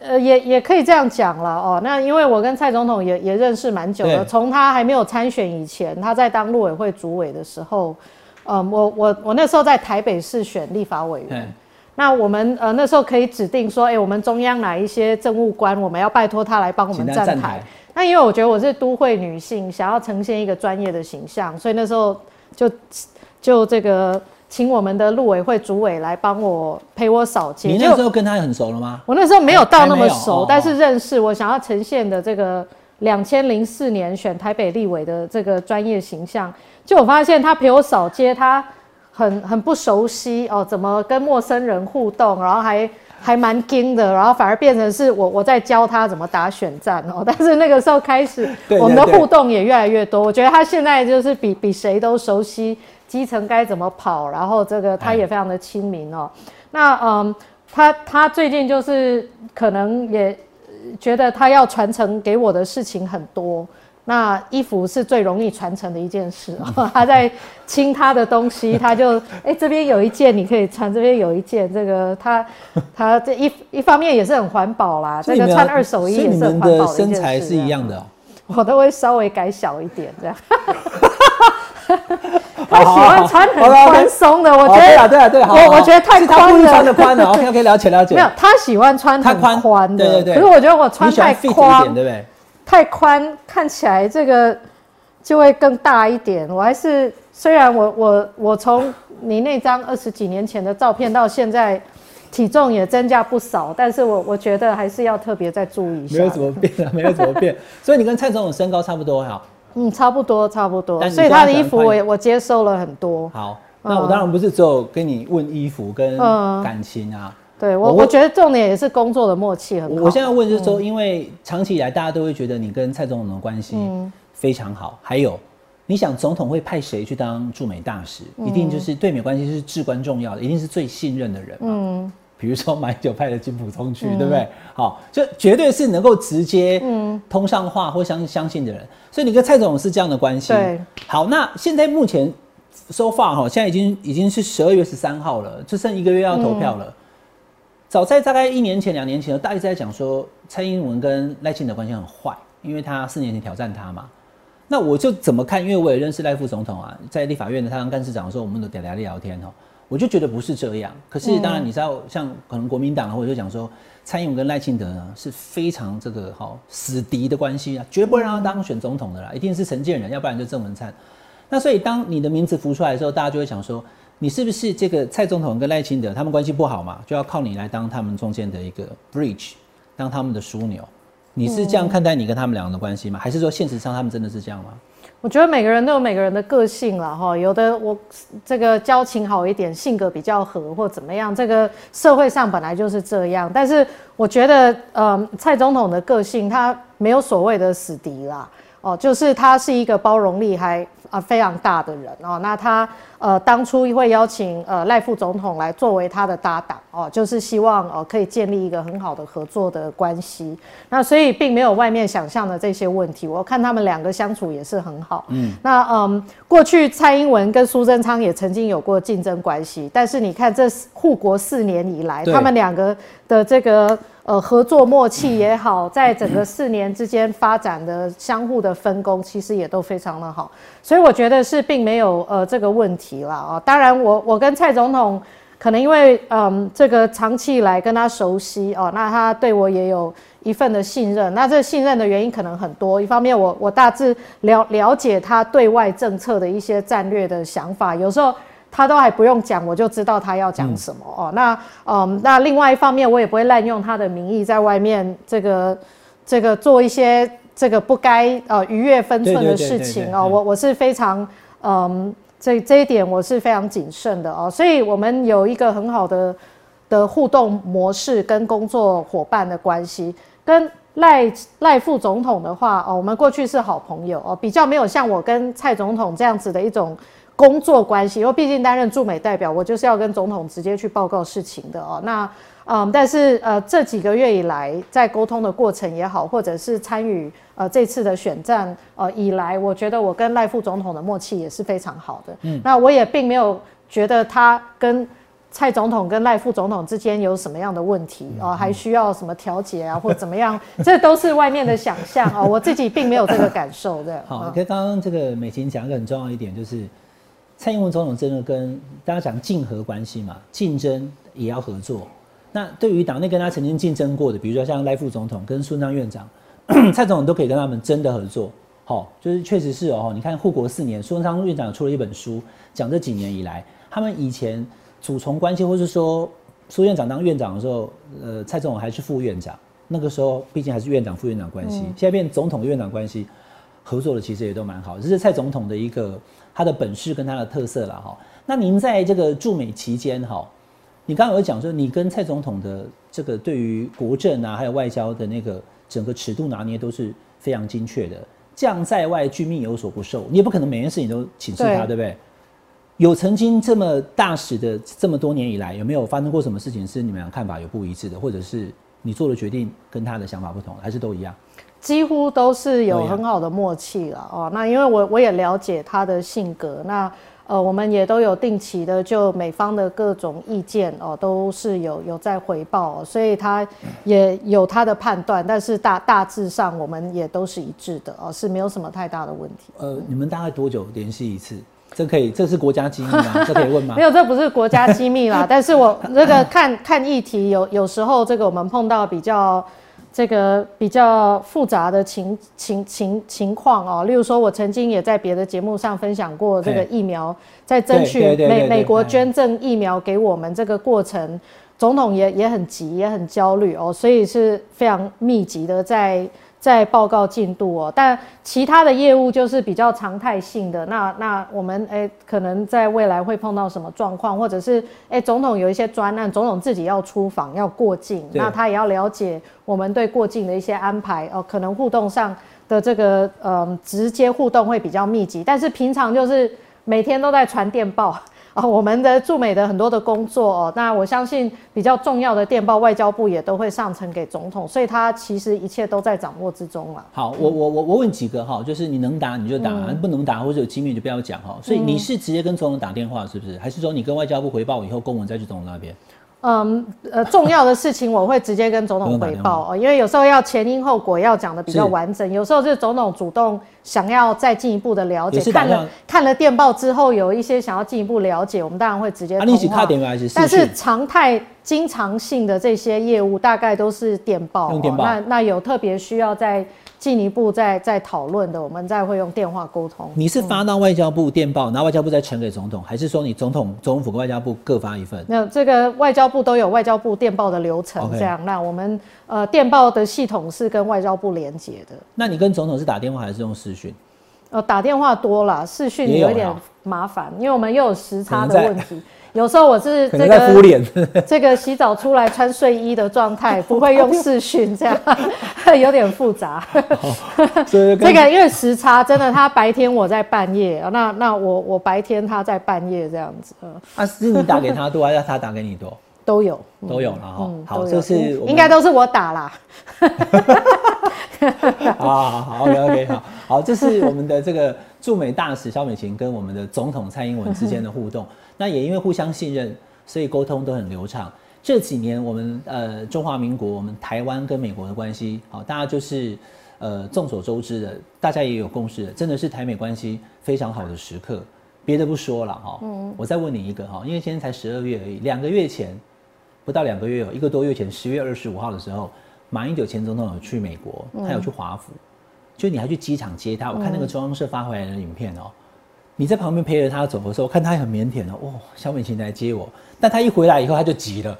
呃，也也可以这样讲了哦。那因为我跟蔡总统也也认识蛮久了，从他还没有参选以前，他在当陆委会主委的时候，嗯，我我我那时候在台北市选立法委员。那我们呃那时候可以指定说，哎，我们中央哪一些政务官，我们要拜托他来帮我们站台。那因为我觉得我是都会女性，想要呈现一个专业的形象，所以那时候就就这个请我们的陆委会主委来帮我陪我扫街。你那时候跟他很熟了吗？我那时候没有到那么熟，但是认识。我想要呈现的这个两千零四年选台北立委的这个专业形象，就我发现他陪我扫街，他。很很不熟悉哦，怎么跟陌生人互动，然后还 还蛮惊的，然后反而变成是我我在教他怎么打选战哦。但是那个时候开始，我们的互动也越来越多。我觉得他现在就是比比谁都熟悉基层该怎么跑，然后这个他也非常的亲民哦。那嗯，他他最近就是可能也觉得他要传承给我的事情很多。那衣服是最容易传承的一件事哦！他在清他的东西，他就 哎这边有一件你可以穿，这边有一件，这个他他这一一方面也是很环保啦，这个穿二手衣也是很环保的身材是一样的，我都会稍微改小一点这样。他喜欢穿很宽松的，我觉得对啊对啊对，我我觉得太宽了，穿的宽了。OK OK，了解了解。没有，他喜欢穿太宽的，对对对。可是我觉得我穿太宽，对不对？太宽看起来这个就会更大一点。我还是虽然我我我从你那张二十几年前的照片到现在体重也增加不少，但是我我觉得还是要特别再注意一下。没有怎么变啊，没有怎么变。所以你跟蔡总统身高差不多哈？嗯，差不多差不多。所以他的衣服我我接受了很多。好，那我当然不是只有跟你问衣服跟感情啊。对我，我觉得重点也是工作的默契很好。我现在问就是说，因为长期以来大家都会觉得你跟蔡总统的关系非常好。还有，你想总统会派谁去当驻美大使？一定就是对美关系是至关重要的，一定是最信任的人嘛。嗯，比如说马英九派的金普通去，对不对？好，就绝对是能够直接通上话或相相信的人。所以你跟蔡总是这样的关系。对，好，那现在目前收发哈，现在已经已经是十二月十三号了，就剩一个月要投票了。早在大概一年前、两年前，大家在讲说蔡英文跟赖清德关系很坏，因为他四年前挑战他嘛。那我就怎么看？因为我也认识赖副总统啊，在立法院的他当干事长的时候，我们都聊聊聊天哦。我就觉得不是这样。可是当然你知道，像可能国民党或者就讲说蔡英文跟赖清德呢是非常这个好死敌的关系啊，绝不会让他当选总统的啦，一定是陈建仁，要不然就郑文灿。那所以当你的名字浮出来的时候，大家就会想说。你是不是这个蔡总统跟赖清德他们关系不好嘛？就要靠你来当他们中间的一个 bridge，当他们的枢纽。你是这样看待你跟他们两个的关系吗？还是说现实上他们真的是这样吗？我觉得每个人都有每个人的个性了哈。有的我这个交情好一点，性格比较和或怎么样，这个社会上本来就是这样。但是我觉得，呃，蔡总统的个性他没有所谓的死敌啦，哦，就是他是一个包容力还啊非常大的人哦。那他。呃，当初会邀请呃赖副总统来作为他的搭档哦，就是希望呃可以建立一个很好的合作的关系。那所以并没有外面想象的这些问题，我看他们两个相处也是很好。嗯，那嗯，过去蔡英文跟苏贞昌也曾经有过竞争关系，但是你看这护国四年以来，他们两个的这个。呃，合作默契也好，在整个四年之间发展的相互的分工，其实也都非常的好，所以我觉得是并没有呃这个问题了啊。当然，我我跟蔡总统可能因为嗯这个长期以来跟他熟悉哦，那他对我也有一份的信任。那这信任的原因可能很多，一方面我我大致了了解他对外政策的一些战略的想法，有时候。他都还不用讲，我就知道他要讲什么哦。那嗯，那另外一方面，我也不会滥用他的名义在外面这个这个做一些这个不该呃逾越分寸的事情哦。我我是非常嗯，这这一点我是非常谨慎的哦。所以我们有一个很好的的互动模式跟工作伙伴的关系。跟赖赖副总统的话哦，我们过去是好朋友哦，比较没有像我跟蔡总统这样子的一种。工作关系，因为毕竟担任驻美代表，我就是要跟总统直接去报告事情的哦。那嗯，但是呃，这几个月以来，在沟通的过程也好，或者是参与呃这次的选战呃以来，我觉得我跟赖副总统的默契也是非常好的。嗯，那我也并没有觉得他跟蔡总统跟赖副总统之间有什么样的问题啊，还需要什么调解啊，或怎么样？这都是外面的想象啊，我自己并没有这个感受的。好，跟刚刚这个美琴讲一个很重要一点，就是蔡英文总统真的跟大家讲竞合关系嘛，竞争也要合作。那对于党内跟他曾经竞争过的，比如说像赖副总统跟孙章院长、蔡总统都可以跟他们真的合作。好，就是确实是哦。你看护国四年，孙章院长出了一本书，讲这几年以来他们以前。主从关系，或是说苏院长当院长的时候，呃，蔡总统还是副院长，那个时候毕竟还是院长副院长关系。现在变总统院长关系，合作的其实也都蛮好。这是蔡总统的一个他的本事跟他的特色了哈。那您在这个驻美期间哈，你刚刚有讲说你跟蔡总统的这个对于国政啊，还有外交的那个整个尺度拿捏都是非常精确的。将在外，居命有所不受，你也不可能每件事情都请示他，对不对？有曾经这么大使的这么多年以来，有没有发生过什么事情是你们俩看法有不一致的，或者是你做的决定跟他的想法不同，还是都一样？几乎都是有很好的默契了哦。那因为我我也了解他的性格，那呃，我们也都有定期的就美方的各种意见哦，都是有有在回报，所以他也有他的判断，但是大大致上我们也都是一致的哦，是没有什么太大的问题。呃，你们大概多久联系一次？这可以，这是国家机密吗？这可以问吗？没有，这不是国家机密啦。但是我这个看看议题，有有时候这个我们碰到比较这个比较复杂的情情情情况哦。例如说，我曾经也在别的节目上分享过这个疫苗，在争取美美国捐赠疫苗给我们这个过程，总统也也很急，也很焦虑哦，所以是非常密集的在。在报告进度哦，但其他的业务就是比较常态性的。那那我们诶，可能在未来会碰到什么状况，或者是诶，总统有一些专案，总统自己要出访要过境，那他也要了解我们对过境的一些安排哦。可能互动上的这个嗯，直接互动会比较密集，但是平常就是每天都在传电报。哦，我们的驻美的很多的工作哦，那我相信比较重要的电报，外交部也都会上呈给总统，所以他其实一切都在掌握之中了。好，我我我我问几个哈，就是你能答你就答，不能答或者有机密就不要讲哈。所以你是直接跟总统打电话是不是？还是说你跟外交部回报以后，公文再去总统那边？嗯呃，重要的事情我会直接跟总统汇报哦，因为有时候要前因后果要讲的比较完整，有时候是总统主动想要再进一步的了解，看了看了电报之后有一些想要进一步了解，我们当然会直接通话。但是常态经常性的这些业务大概都是电报，用电报。那那有特别需要在。进一步再再讨论的，我们再会用电话沟通。你是发到外交部电报，然后外交部再呈给总统，还是说你总统、总统府跟外交部各发一份？那这个外交部都有外交部电报的流程，这样。那我们呃电报的系统是跟外交部连接的。那你跟总统是打电话还是用视讯？呃，打电话多了，视讯有一点麻烦，因为我们又有时差的问题。有时候我是这个 这个洗澡出来穿睡衣的状态，不会用视讯，这样 有点复杂。这个因为时差，真的他白天我在半夜，那那我我白天他在半夜这样子。啊，是你打给他多，还是他打给你多？都有，都有了哈。好，这是应该都是我打啦。好好好，OK OK，好好，这是我们的这个驻美大使肖美琴跟我们的总统蔡英文之间的互动。那也因为互相信任，所以沟通都很流畅。这几年我们呃中华民国，我们台湾跟美国的关系，好，大家就是呃众所周知的，大家也有共识的，真的是台美关系非常好的时刻。别的不说了哈，嗯，我再问你一个哈，因为今天才十二月而已，两个月前不到两个月，有一个多月前，十月二十五号的时候，马英九前总统有去美国，他有去华府，就你还去机场接他，我看那个中央社发回来的影片哦。你在旁边陪着他走的时候，看他很腼腆的，哇，肖美琴来接我。但他一回来以后，他就急了，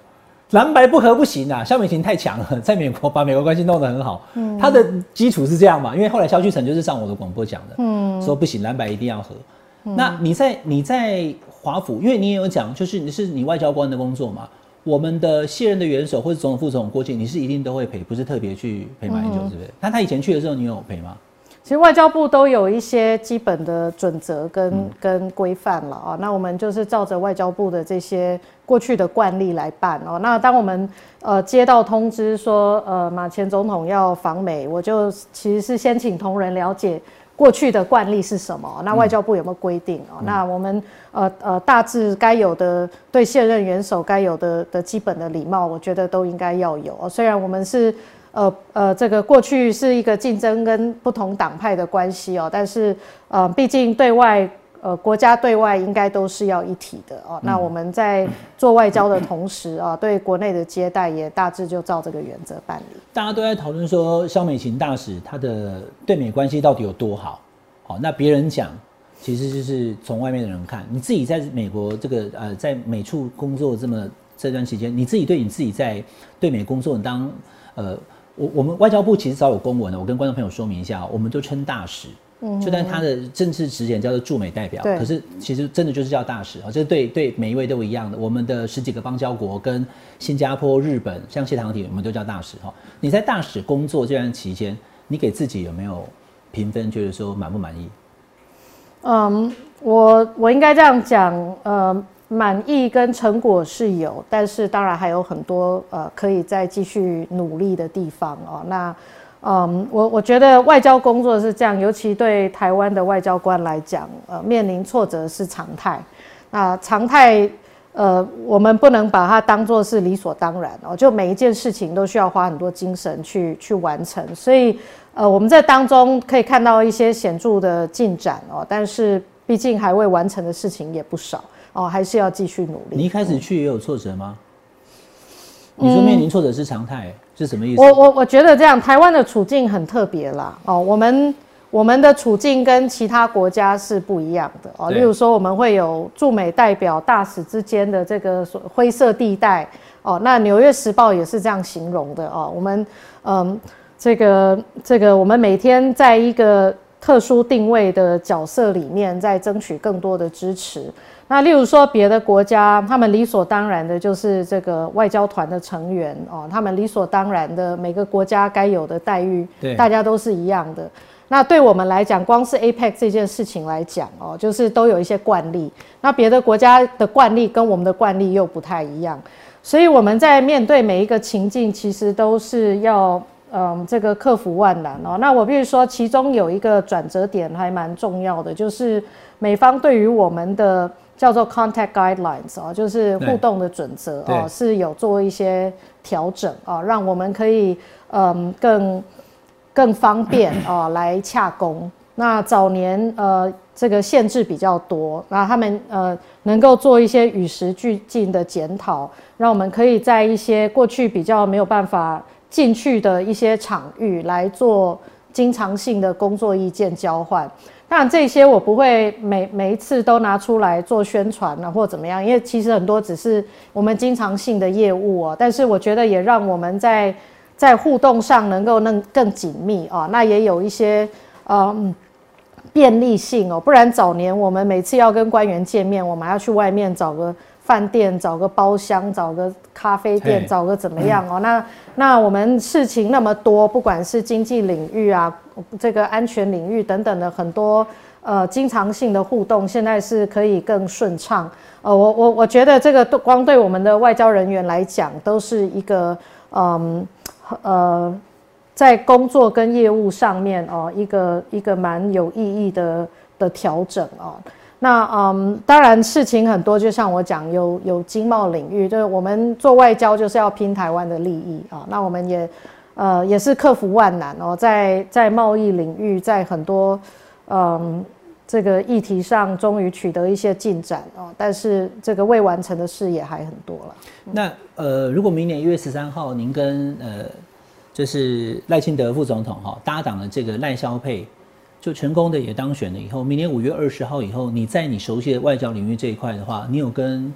蓝白不合不行啊！肖美琴太强了，在美国把美国关系弄得很好。嗯，他的基础是这样嘛？因为后来肖旭成就是上我的广播讲的，嗯，说不行，蓝白一定要合。那你在你在华府，因为你也有讲，就是你是你外交官的工作嘛。我们的卸任的元首或者总统副总统过境，你是一定都会陪，不是特别去陪马英九，是不是？那他以前去的时候，你有陪吗？其实外交部都有一些基本的准则跟跟规范了啊。那我们就是照着外交部的这些过去的惯例来办哦。那当我们呃接到通知说呃马前总统要访美，我就其实是先请同仁了解。过去的惯例是什么？那外交部有没有规定哦？那我们呃呃大致该有的对现任元首该有的的基本的礼貌，我觉得都应该要有。虽然我们是呃呃这个过去是一个竞争跟不同党派的关系哦，但是呃毕竟对外。呃，国家对外应该都是要一体的哦。那我们在做外交的同时啊，对国内的接待也大致就照这个原则办理。大家都在讨论说，肖美琴大使她的对美关系到底有多好？好，那别人讲，其实就是从外面的人看。你自己在美国这个呃，在美处工作这么这段期间，你自己对你自己在对美工作当呃，我我们外交部其实早有公文了，我跟观众朋友说明一下，我们都称大使。就但他的政治职衔叫做驻美代表，可是其实真的就是叫大使啊，这对对每一位都一样的。我们的十几个邦交国跟新加坡、日本，像谢长廷，我们都叫大使哈。你在大使工作这段期间，你给自己有没有评分，觉得说满不满意？嗯，我我应该这样讲，呃，满意跟成果是有，但是当然还有很多呃可以再继续努力的地方哦。那嗯，我我觉得外交工作是这样，尤其对台湾的外交官来讲，呃，面临挫折是常态。那常态，呃，我们不能把它当做是理所当然哦，就每一件事情都需要花很多精神去去完成。所以，呃，我们在当中可以看到一些显著的进展哦，但是毕竟还未完成的事情也不少哦，还是要继续努力。你一开始去也有挫折吗？你说面临挫折是常态。是什么意思？我我我觉得这样，台湾的处境很特别啦。哦，我们我们的处境跟其他国家是不一样的哦。例如说，我们会有驻美代表、大使之间的这个灰色地带哦。那《纽约时报》也是这样形容的哦。我们嗯，这个这个，我们每天在一个特殊定位的角色里面，在争取更多的支持。那例如说别的国家，他们理所当然的就是这个外交团的成员哦，他们理所当然的每个国家该有的待遇，大家都是一样的。那对我们来讲，光是 APEC 这件事情来讲哦，就是都有一些惯例。那别的国家的惯例跟我们的惯例又不太一样，所以我们在面对每一个情境，其实都是要嗯这个克服万难哦。那我必须说，其中有一个转折点还蛮重要的，就是美方对于我们的。叫做 contact guidelines 哦，就是互动的准则哦，是有做一些调整啊，让我们可以嗯更更方便啊 来洽工。那早年呃这个限制比较多，那他们呃能够做一些与时俱进的检讨，让我们可以在一些过去比较没有办法进去的一些场域来做经常性的工作意见交换。当然，这些我不会每每一次都拿出来做宣传啊，或怎么样，因为其实很多只是我们经常性的业务哦。但是我觉得也让我们在在互动上能够更更紧密啊。那也有一些嗯便利性哦，不然早年我们每次要跟官员见面，我们要去外面找个。饭店找个包厢，找个咖啡店，找个怎么样哦？那那我们事情那么多，不管是经济领域啊，这个安全领域等等的很多呃经常性的互动，现在是可以更顺畅。呃，我我我觉得这个光对我们的外交人员来讲，都是一个嗯呃在工作跟业务上面哦，一个一个蛮有意义的的调整啊。那嗯，当然事情很多，就像我讲，有有经贸领域，就是我们做外交就是要拼台湾的利益啊。那我们也呃也是克服万难哦，在在贸易领域，在很多嗯这个议题上，终于取得一些进展哦。但是这个未完成的事也还很多了。那呃，如果明年一月十三号，您跟呃就是赖清德副总统哈搭档的这个赖萧佩。就成功的也当选了以后，明年五月二十号以后，你在你熟悉的外交领域这一块的话，你有跟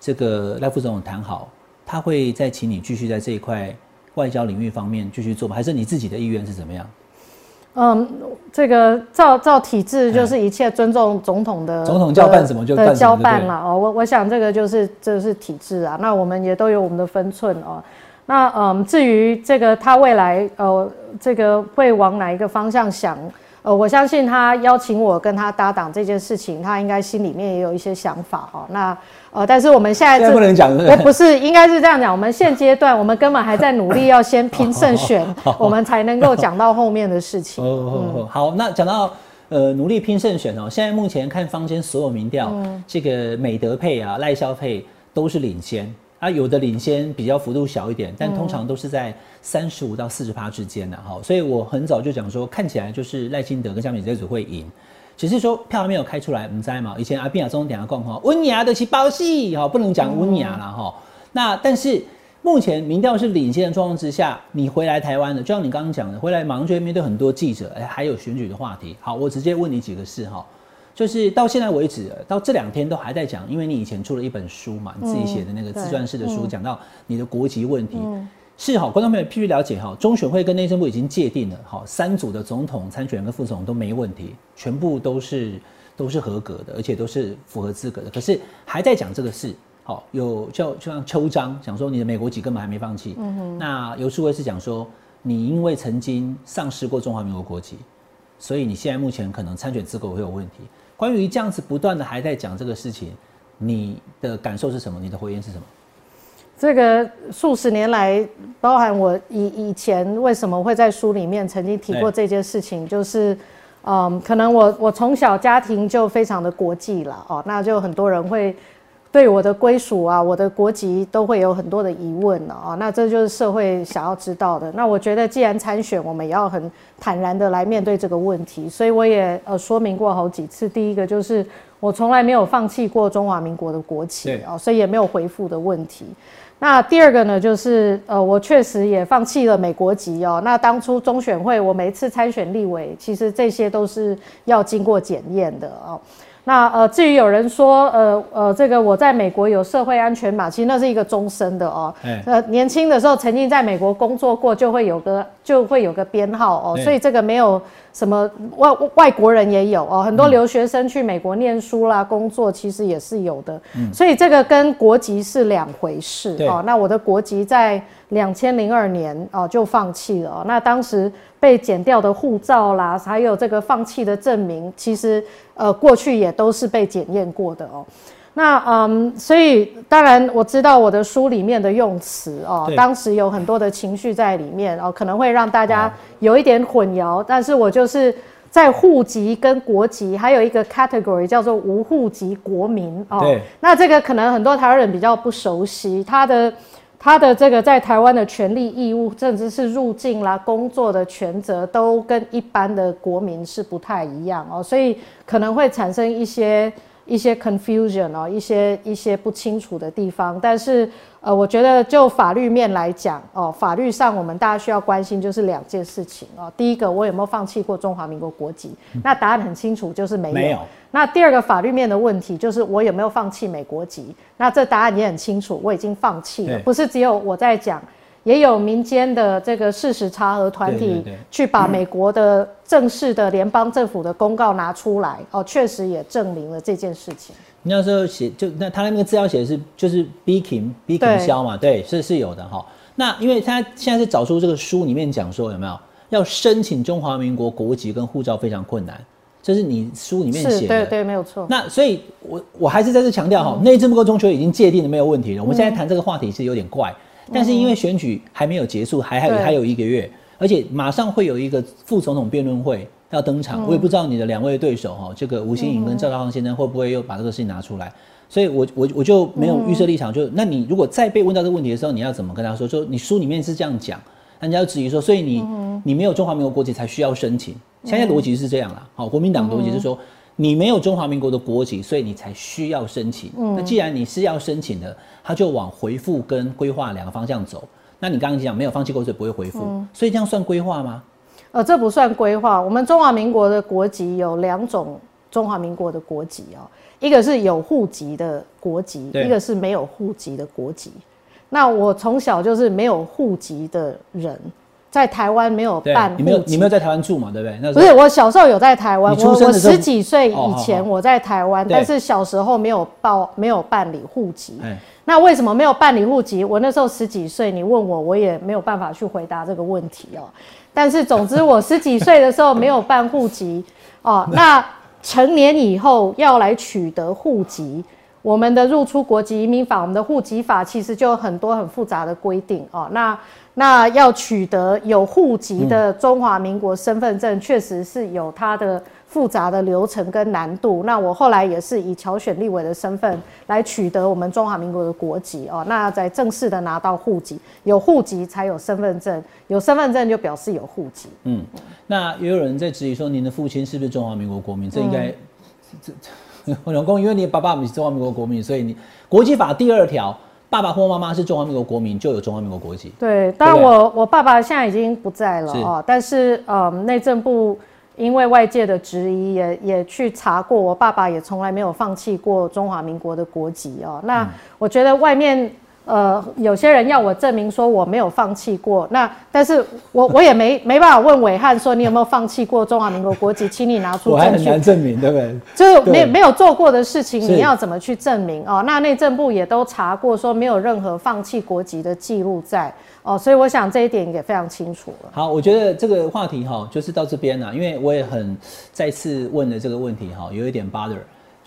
这个赖副总统谈好，他会再请你继续在这一块外交领域方面继续做吗？还是你自己的意愿是怎么样？嗯，这个照照体制就是一切尊重总统的，总统交办什么就办交办了哦。我我想这个就是这是体制啊，那我们也都有我们的分寸哦。那嗯，至于这个他未来呃这个会往哪一个方向想？呃，我相信他邀请我跟他搭档这件事情，他应该心里面也有一些想法哦。那呃，但是我们现在不能讲，不是应该是这样讲。我们现阶段我们根本还在努力，要先拼胜选，我们才能够讲到后面的事情。哦，好，那讲到呃努力拼胜选哦，现在目前看坊间所有民调，这个美德配啊、赖萧配都是领先。啊，有的领先比较幅度小一点，但通常都是在三十五到四十趴之间的哈，所以我很早就讲说，看起来就是赖清德跟江美这组会赢，只是说票还没有开出来，唔知嘛。以前阿扁亚中等下讲哈，温雅的是包戏哈，不能讲温雅了哈。那但是目前民调是领先的状况之下，你回来台湾的，就像你刚刚讲的，回来马上就会面对很多记者，哎，还有选举的话题。好，我直接问你几个事哈。就是到现在为止，到这两天都还在讲，因为你以前出了一本书嘛，你自己写的那个自传式的书，讲到你的国籍问题，是好，观众朋友必须了解哈，中选会跟内政部已经界定了，好，三组的总统参选跟副总统都没问题，全部都是都是合格的，而且都是符合资格的，可是还在讲这个事，好，有叫就像邱章讲说你的美国籍根本还没放弃，那尤淑慧是讲说你因为曾经丧失过中华民国国籍，所以你现在目前可能参选资格会有问题。关于这样子不断的还在讲这个事情，你的感受是什么？你的回应是什么？这个数十年来，包含我以以前为什么会在书里面曾经提过这件事情，就是，嗯，可能我我从小家庭就非常的国际了哦，那就很多人会。对我的归属啊，我的国籍都会有很多的疑问了啊，那这就是社会想要知道的。那我觉得既然参选，我们也要很坦然的来面对这个问题。所以我也呃说明过好几次，第一个就是我从来没有放弃过中华民国的国旗啊，所以也没有回复的问题。那第二个呢，就是呃我确实也放弃了美国籍哦。那当初中选会我每一次参选立委，其实这些都是要经过检验的哦。那呃，至于有人说，呃呃，这个我在美国有社会安全码，其实那是一个终身的哦。呃，年轻的时候曾经在美国工作过，就会有个就会有个编号哦，所以这个没有什么外外国人也有哦，很多留学生去美国念书啦、工作，其实也是有的。所以这个跟国籍是两回事哦。那我的国籍在两千零二年哦就放弃了，那当时。被剪掉的护照啦，还有这个放弃的证明，其实呃过去也都是被检验过的哦。那嗯，所以当然我知道我的书里面的用词哦，当时有很多的情绪在里面哦，可能会让大家有一点混淆。但是我就是在户籍跟国籍还有一个 category 叫做无户籍国民哦。那这个可能很多台湾人比较不熟悉，它的。他的这个在台湾的权利义务，甚至是入境啦、工作的权责，都跟一般的国民是不太一样哦，所以可能会产生一些。一些 confusion 哦，一些一些不清楚的地方，但是呃，我觉得就法律面来讲哦，法律上我们大家需要关心就是两件事情哦。第一个，我有没有放弃过中华民国国籍？那答案很清楚，就是没有。没有。那第二个法律面的问题就是我有没有放弃美国籍？那这答案也很清楚，我已经放弃了。不是只有我在讲。也有民间的这个事实查核团体去把美国的正式的联邦政府的公告拿出来，哦，确实也证明了这件事情。那时候写就那他那个资料写的是就是 B Kim B Kim 销嘛，对，是是有的哈。那因为他现在是找出这个书里面讲说有没有要申请中华民国国籍跟护照非常困难，这是你书里面写的，对对，没有错。那所以我我还是在这强调哈，内政部中学已经界定的没有问题了。我们现在谈这个话题是有点怪。但是因为选举还没有结束，还还有还有一个月，而且马上会有一个副总统辩论会要登场，我也不知道你的两位对手哈，这个吴欣颖跟赵大航先生会不会又把这个事情拿出来，所以我我我就没有预设立场，就那你如果再被问到这个问题的时候，你要怎么跟他说？就你书里面是这样讲，人家要质疑说，所以你你没有中华民国国籍才需要申请，现在逻辑是这样啦，好，国民党逻辑是说。你没有中华民国的国籍，所以你才需要申请。那既然你是要申请的，他就往回复跟规划两个方向走。那你刚刚讲没有放弃过，所以不会回复，所以这样算规划吗？呃，这不算规划。我们中华民国的国籍有两种，中华民国的国籍哦，一个是有户籍的国籍，一个是没有户籍的国籍。那我从小就是没有户籍的人。在台湾没有办没有你没有在台湾住嘛，对不对？那不是我小时候有在台湾，我我十几岁以前我在台湾，但是小时候没有报没有办理户籍。那为什么没有办理户籍？我那时候十几岁，你问我，我也没有办法去回答这个问题哦。但是总之，我十几岁的时候没有办户籍哦。那成年以后要来取得户籍，我们的入出国籍移民法，我们的户籍法其实就有很多很复杂的规定哦。那那要取得有户籍的中华民国身份证，确实是有它的。复杂的流程跟难度，那我后来也是以侨选立委的身份来取得我们中华民国的国籍哦。那在正式的拿到户籍，有户籍才有身份证，有身份证就表示有户籍。嗯，那也有人在质疑说，您的父亲是不是中华民国国民？这应该这这 老公，因为你爸爸是中华民国国民，所以你国际法第二条，爸爸或妈妈是中华民国国民，就有中华民国国籍。对，当然我我爸爸现在已经不在了哦，但是呃，内政部。因为外界的质疑，也也去查过，我爸爸也从来没有放弃过中华民国的国籍哦。那我觉得外面呃有些人要我证明说我没有放弃过，那但是我 我也没没办法问伟汉说你有没有放弃过中华民国国籍，请你拿出证据。我还很难证明，对不对？就是没没有做过的事情，你要怎么去证明哦？那内政部也都查过，说没有任何放弃国籍的记录在。哦，所以我想这一点也非常清楚了。好，我觉得这个话题哈，就是到这边了，因为我也很再次问了这个问题哈，有一点 bother，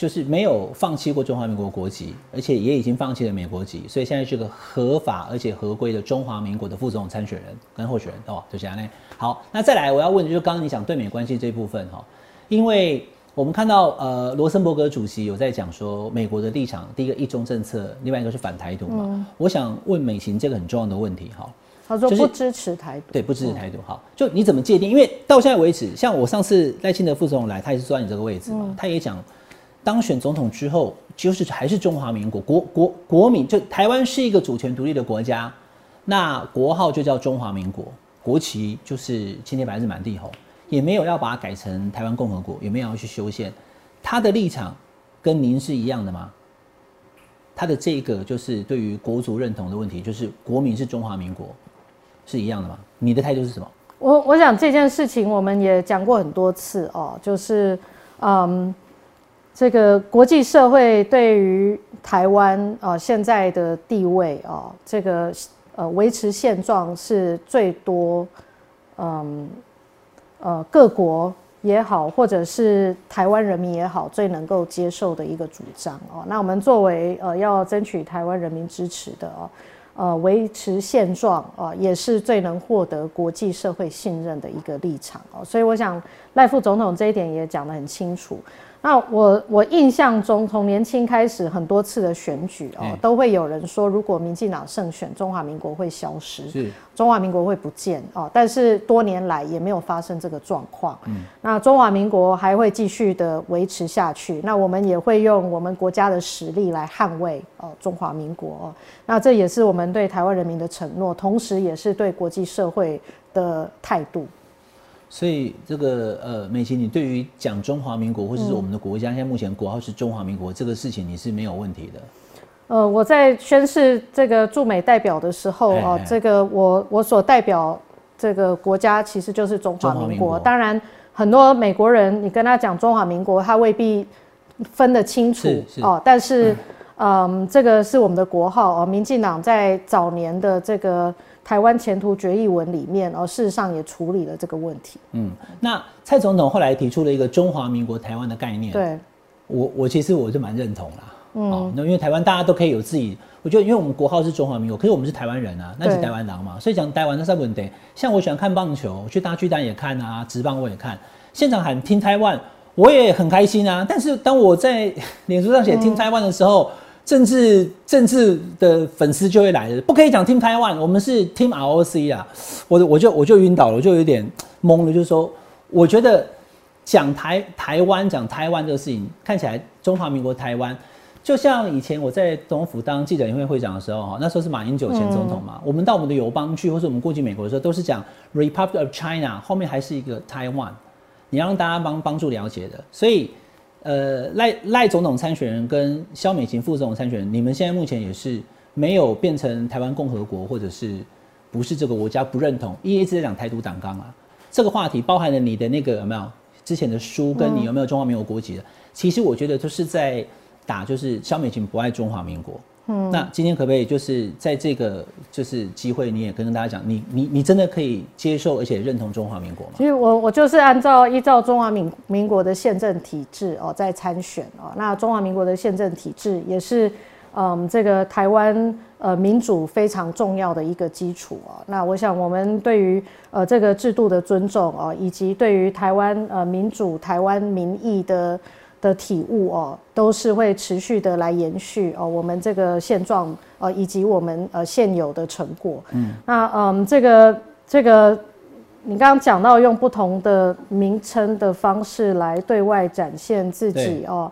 就是没有放弃过中华民国国籍，而且也已经放弃了美国籍，所以现在是个合法而且合规的中华民国的副总统参选人跟候选人哦，就这样嘞。好，那再来我要问的就是刚刚你讲对美关系这部分哈，因为。我们看到，呃，罗森伯格主席有在讲说，美国的立场，第一个一中政策，另外一个是反台独嘛。我想问美琴这个很重要的问题，哈，他说不支持台独，对，不支持台独，好，就你怎么界定？因为到现在为止，像我上次赖清德副总统来，他也是坐在你这个位置嘛，他也讲，当选总统之后，就是还是中华民国国国国民，就台湾是一个主权独立的国家，那国号就叫中华民国，国旗就是青天白日满地红。也没有要把它改成台湾共和国，也没有要去修宪，他的立场跟您是一样的吗？他的这个就是对于国族认同的问题，就是国民是中华民国，是一样的吗？你的态度是什么？我我想这件事情我们也讲过很多次哦，就是嗯，这个国际社会对于台湾啊现在的地位啊，这个呃维持现状是最多嗯。呃，各国也好，或者是台湾人民也好，最能够接受的一个主张哦。那我们作为呃要争取台湾人民支持的哦，呃维持现状啊，也是最能获得国际社会信任的一个立场哦。所以我想赖副总统这一点也讲得很清楚。那我我印象中，从年轻开始很多次的选举哦，都会有人说，如果民进党胜选，中华民国会消失，中华民国会不见哦。但是多年来也没有发生这个状况。嗯，那中华民国还会继续的维持下去。那我们也会用我们国家的实力来捍卫哦中华民国。那这也是我们对台湾人民的承诺，同时也是对国际社会的态度。所以这个呃，美琪，你对于讲中华民国或者是我们的国家，现在目前国号是中华民国这个事情，你是没有问题的。呃，我在宣誓这个驻美代表的时候啊，这个我我所代表这个国家其实就是中华民国。当然，很多美国人你跟他讲中华民国，他未必分得清楚哦。但是，嗯，这个是我们的国号哦。民进党在早年的这个。台湾前途决议文里面，哦，事实上也处理了这个问题。嗯，那蔡总统后来提出了一个中华民国台湾的概念。对，我我其实我就蛮认同啦。嗯，那因为台湾大家都可以有自己，我觉得因为我们国号是中华民国，可是我们是台湾人啊，那是台湾狼嘛，所以讲台湾那是问题。像我喜欢看棒球，去大巨蛋也看啊，直棒我也看，现场喊听台湾，我也很开心啊。但是当我在脸书上写听台湾的时候，政治政治的粉丝就会来了，不可以讲 Team Taiwan，我们是 Team ROC 啊，我我就我就晕倒了，我就有点懵了，就是说，我觉得讲台台湾讲台湾这个事情，看起来中华民国台湾，就像以前我在总统府当记者联会会长的时候哈，那时候是马英九前总统嘛，我们到我们的友邦去，或者我们过去美国的时候，都是讲 Republic of China，后面还是一个 Taiwan，你让大家帮帮助了解的，所以。呃，赖赖总统参选人跟肖美琴副总统参选人，你们现在目前也是没有变成台湾共和国或者是不是这个国家不认同，一直在讲台独党纲啊。这个话题包含了你的那个有没有之前的书，跟你有没有中华民国国籍的？其实我觉得就是在打，就是肖美琴不爱中华民国。嗯，那今天可不可以就是在这个就是机会，你也跟大家讲，你你你真的可以接受而且认同中华民国吗？其实我我就是按照依照中华民民国的宪政体制哦在参选哦，那中华民国的宪政体制也是嗯这个台湾呃民主非常重要的一个基础哦。那我想我们对于呃这个制度的尊重哦，以及对于台湾呃民主台湾民意的。的体悟哦，都是会持续的来延续哦，我们这个现状呃，以及我们呃现有的成果。嗯，那嗯，这个这个，你刚刚讲到用不同的名称的方式来对外展现自己哦。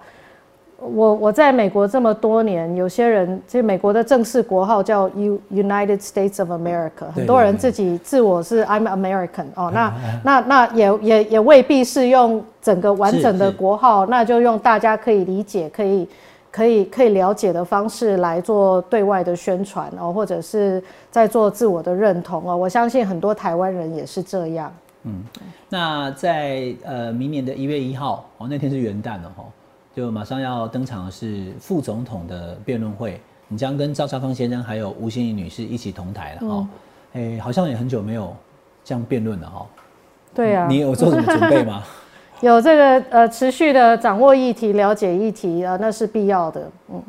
我我在美国这么多年，有些人这美国的正式国号叫 U United States of America，很多人自己自我是 I'm American 哦，那那那也也也未必是用整个完整的国号，那就用大家可以理解、可以可以可以了解的方式来做对外的宣传哦，或者是在做自我的认同哦。我相信很多台湾人也是这样。嗯，那在呃明年的一月一号哦，那天是元旦了哈。就马上要登场的是副总统的辩论会，你将跟赵少康先生还有吴欣怡女士一起同台了哈。哎，好像也很久没有这样辩论了哈。对啊。你有做什么准备吗？有这个呃，持续的掌握议题、了解议题啊，那是必要的。嗯。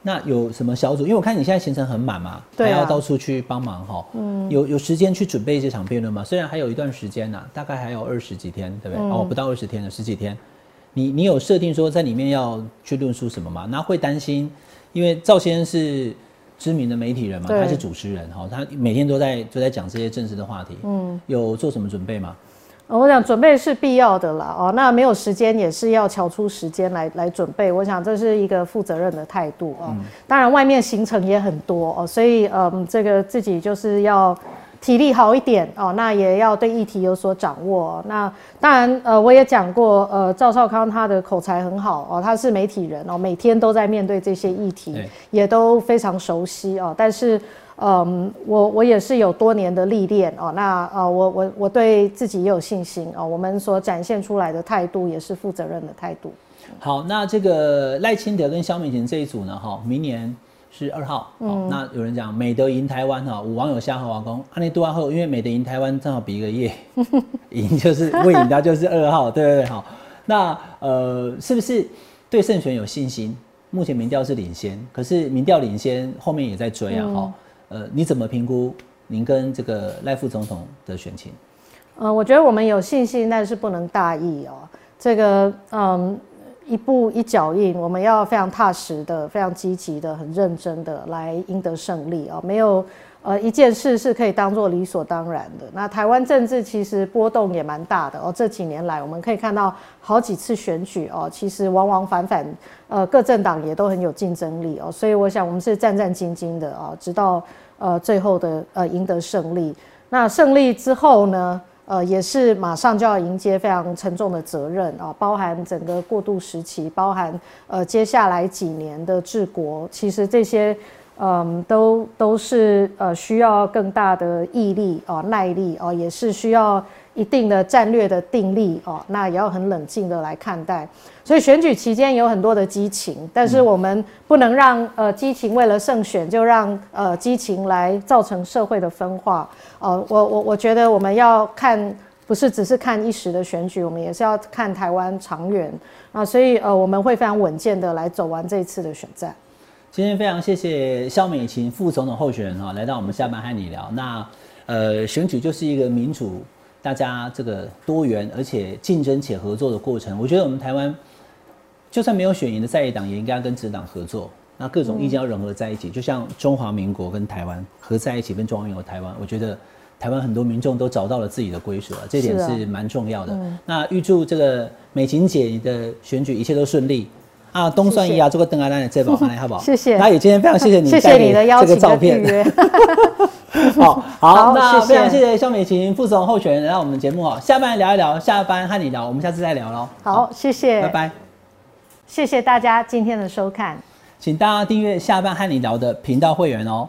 那有什么小组？因为我看你现在行程很满嘛，还要到处去帮忙哈。嗯。有有时间去准备这场辩论吗？虽然还有一段时间呢，大概还有二十几天，对不对？哦，不到二十天了，十几天。你你有设定说在里面要去论述什么吗？那会担心，因为赵先生是知名的媒体人嘛，他是主持人哈，他每天都在都在讲这些政治的话题。嗯，有做什么准备吗？我想准备是必要的啦。哦，那没有时间也是要瞧出时间来来准备。我想这是一个负责任的态度啊。当然外面行程也很多哦，所以嗯，这个自己就是要。体力好一点哦，那也要对议题有所掌握。那当然，呃，我也讲过，呃，赵少康他的口才很好哦，他是媒体人哦，每天都在面对这些议题，也都非常熟悉哦。但是，嗯，我我也是有多年的历练哦。那呃，我我我对自己也有信心哦。我们所展现出来的态度也是负责任的态度。好，那这个赖清德跟萧美琴这一组呢，哈，明年。是二号，哦，那有人讲美德赢台湾哈，五网友下和王公，阿内杜完后，因为美德赢台湾正好比一个夜，赢就是未赢他就是二号，对对对，好，那呃是不是对胜选有信心？目前民调是领先，可是民调领先后面也在追啊，哈，呃你怎么评估您跟这个赖副总统的选情？呃，我觉得我们有信心，但是不能大意哦，这个嗯。一步一脚印，我们要非常踏实的、非常积极的、很认真的来赢得胜利啊！没有呃一件事是可以当做理所当然的。那台湾政治其实波动也蛮大的哦。这几年来，我们可以看到好几次选举哦，其实往往反反，呃，各政党也都很有竞争力哦。所以我想，我们是战战兢兢的啊，直到呃最后的呃赢得胜利。那胜利之后呢？呃，也是马上就要迎接非常沉重的责任啊，包含整个过渡时期，包含呃接下来几年的治国，其实这些嗯都都是呃需要更大的毅力啊、耐力啊，也是需要一定的战略的定力哦，那也要很冷静的来看待。所以选举期间有很多的激情，但是我们不能让呃激情为了胜选就让呃激情来造成社会的分化。呃，我我我觉得我们要看，不是只是看一时的选举，我们也是要看台湾长远啊，所以呃，我们会非常稳健的来走完这一次的选战。今天非常谢谢肖美琴副总统候选人哈，来到我们下班和你聊。那呃，选举就是一个民主，大家这个多元而且竞争且合作的过程。我觉得我们台湾就算没有选赢的在野党，也应该跟执党合作。那各种意见要融合在一起，就像中华民国跟台湾合在一起，跟中华民国台湾，我觉得台湾很多民众都找到了自己的归属了，这点是蛮重要的。那预祝这个美琴姐的选举一切都顺利啊！东算一啊，做个邓阿丹的这宝，来好不好？谢谢。那也今天非常谢谢你，谢谢你的邀请照片。好 好，那非常谢谢肖美琴副总候选人来到我们节目啊。下班聊一聊，下班和你聊，我们下次再聊喽。好，谢谢，拜拜。谢谢大家今天的收看。请大家订阅下班和你聊的频道会员哦。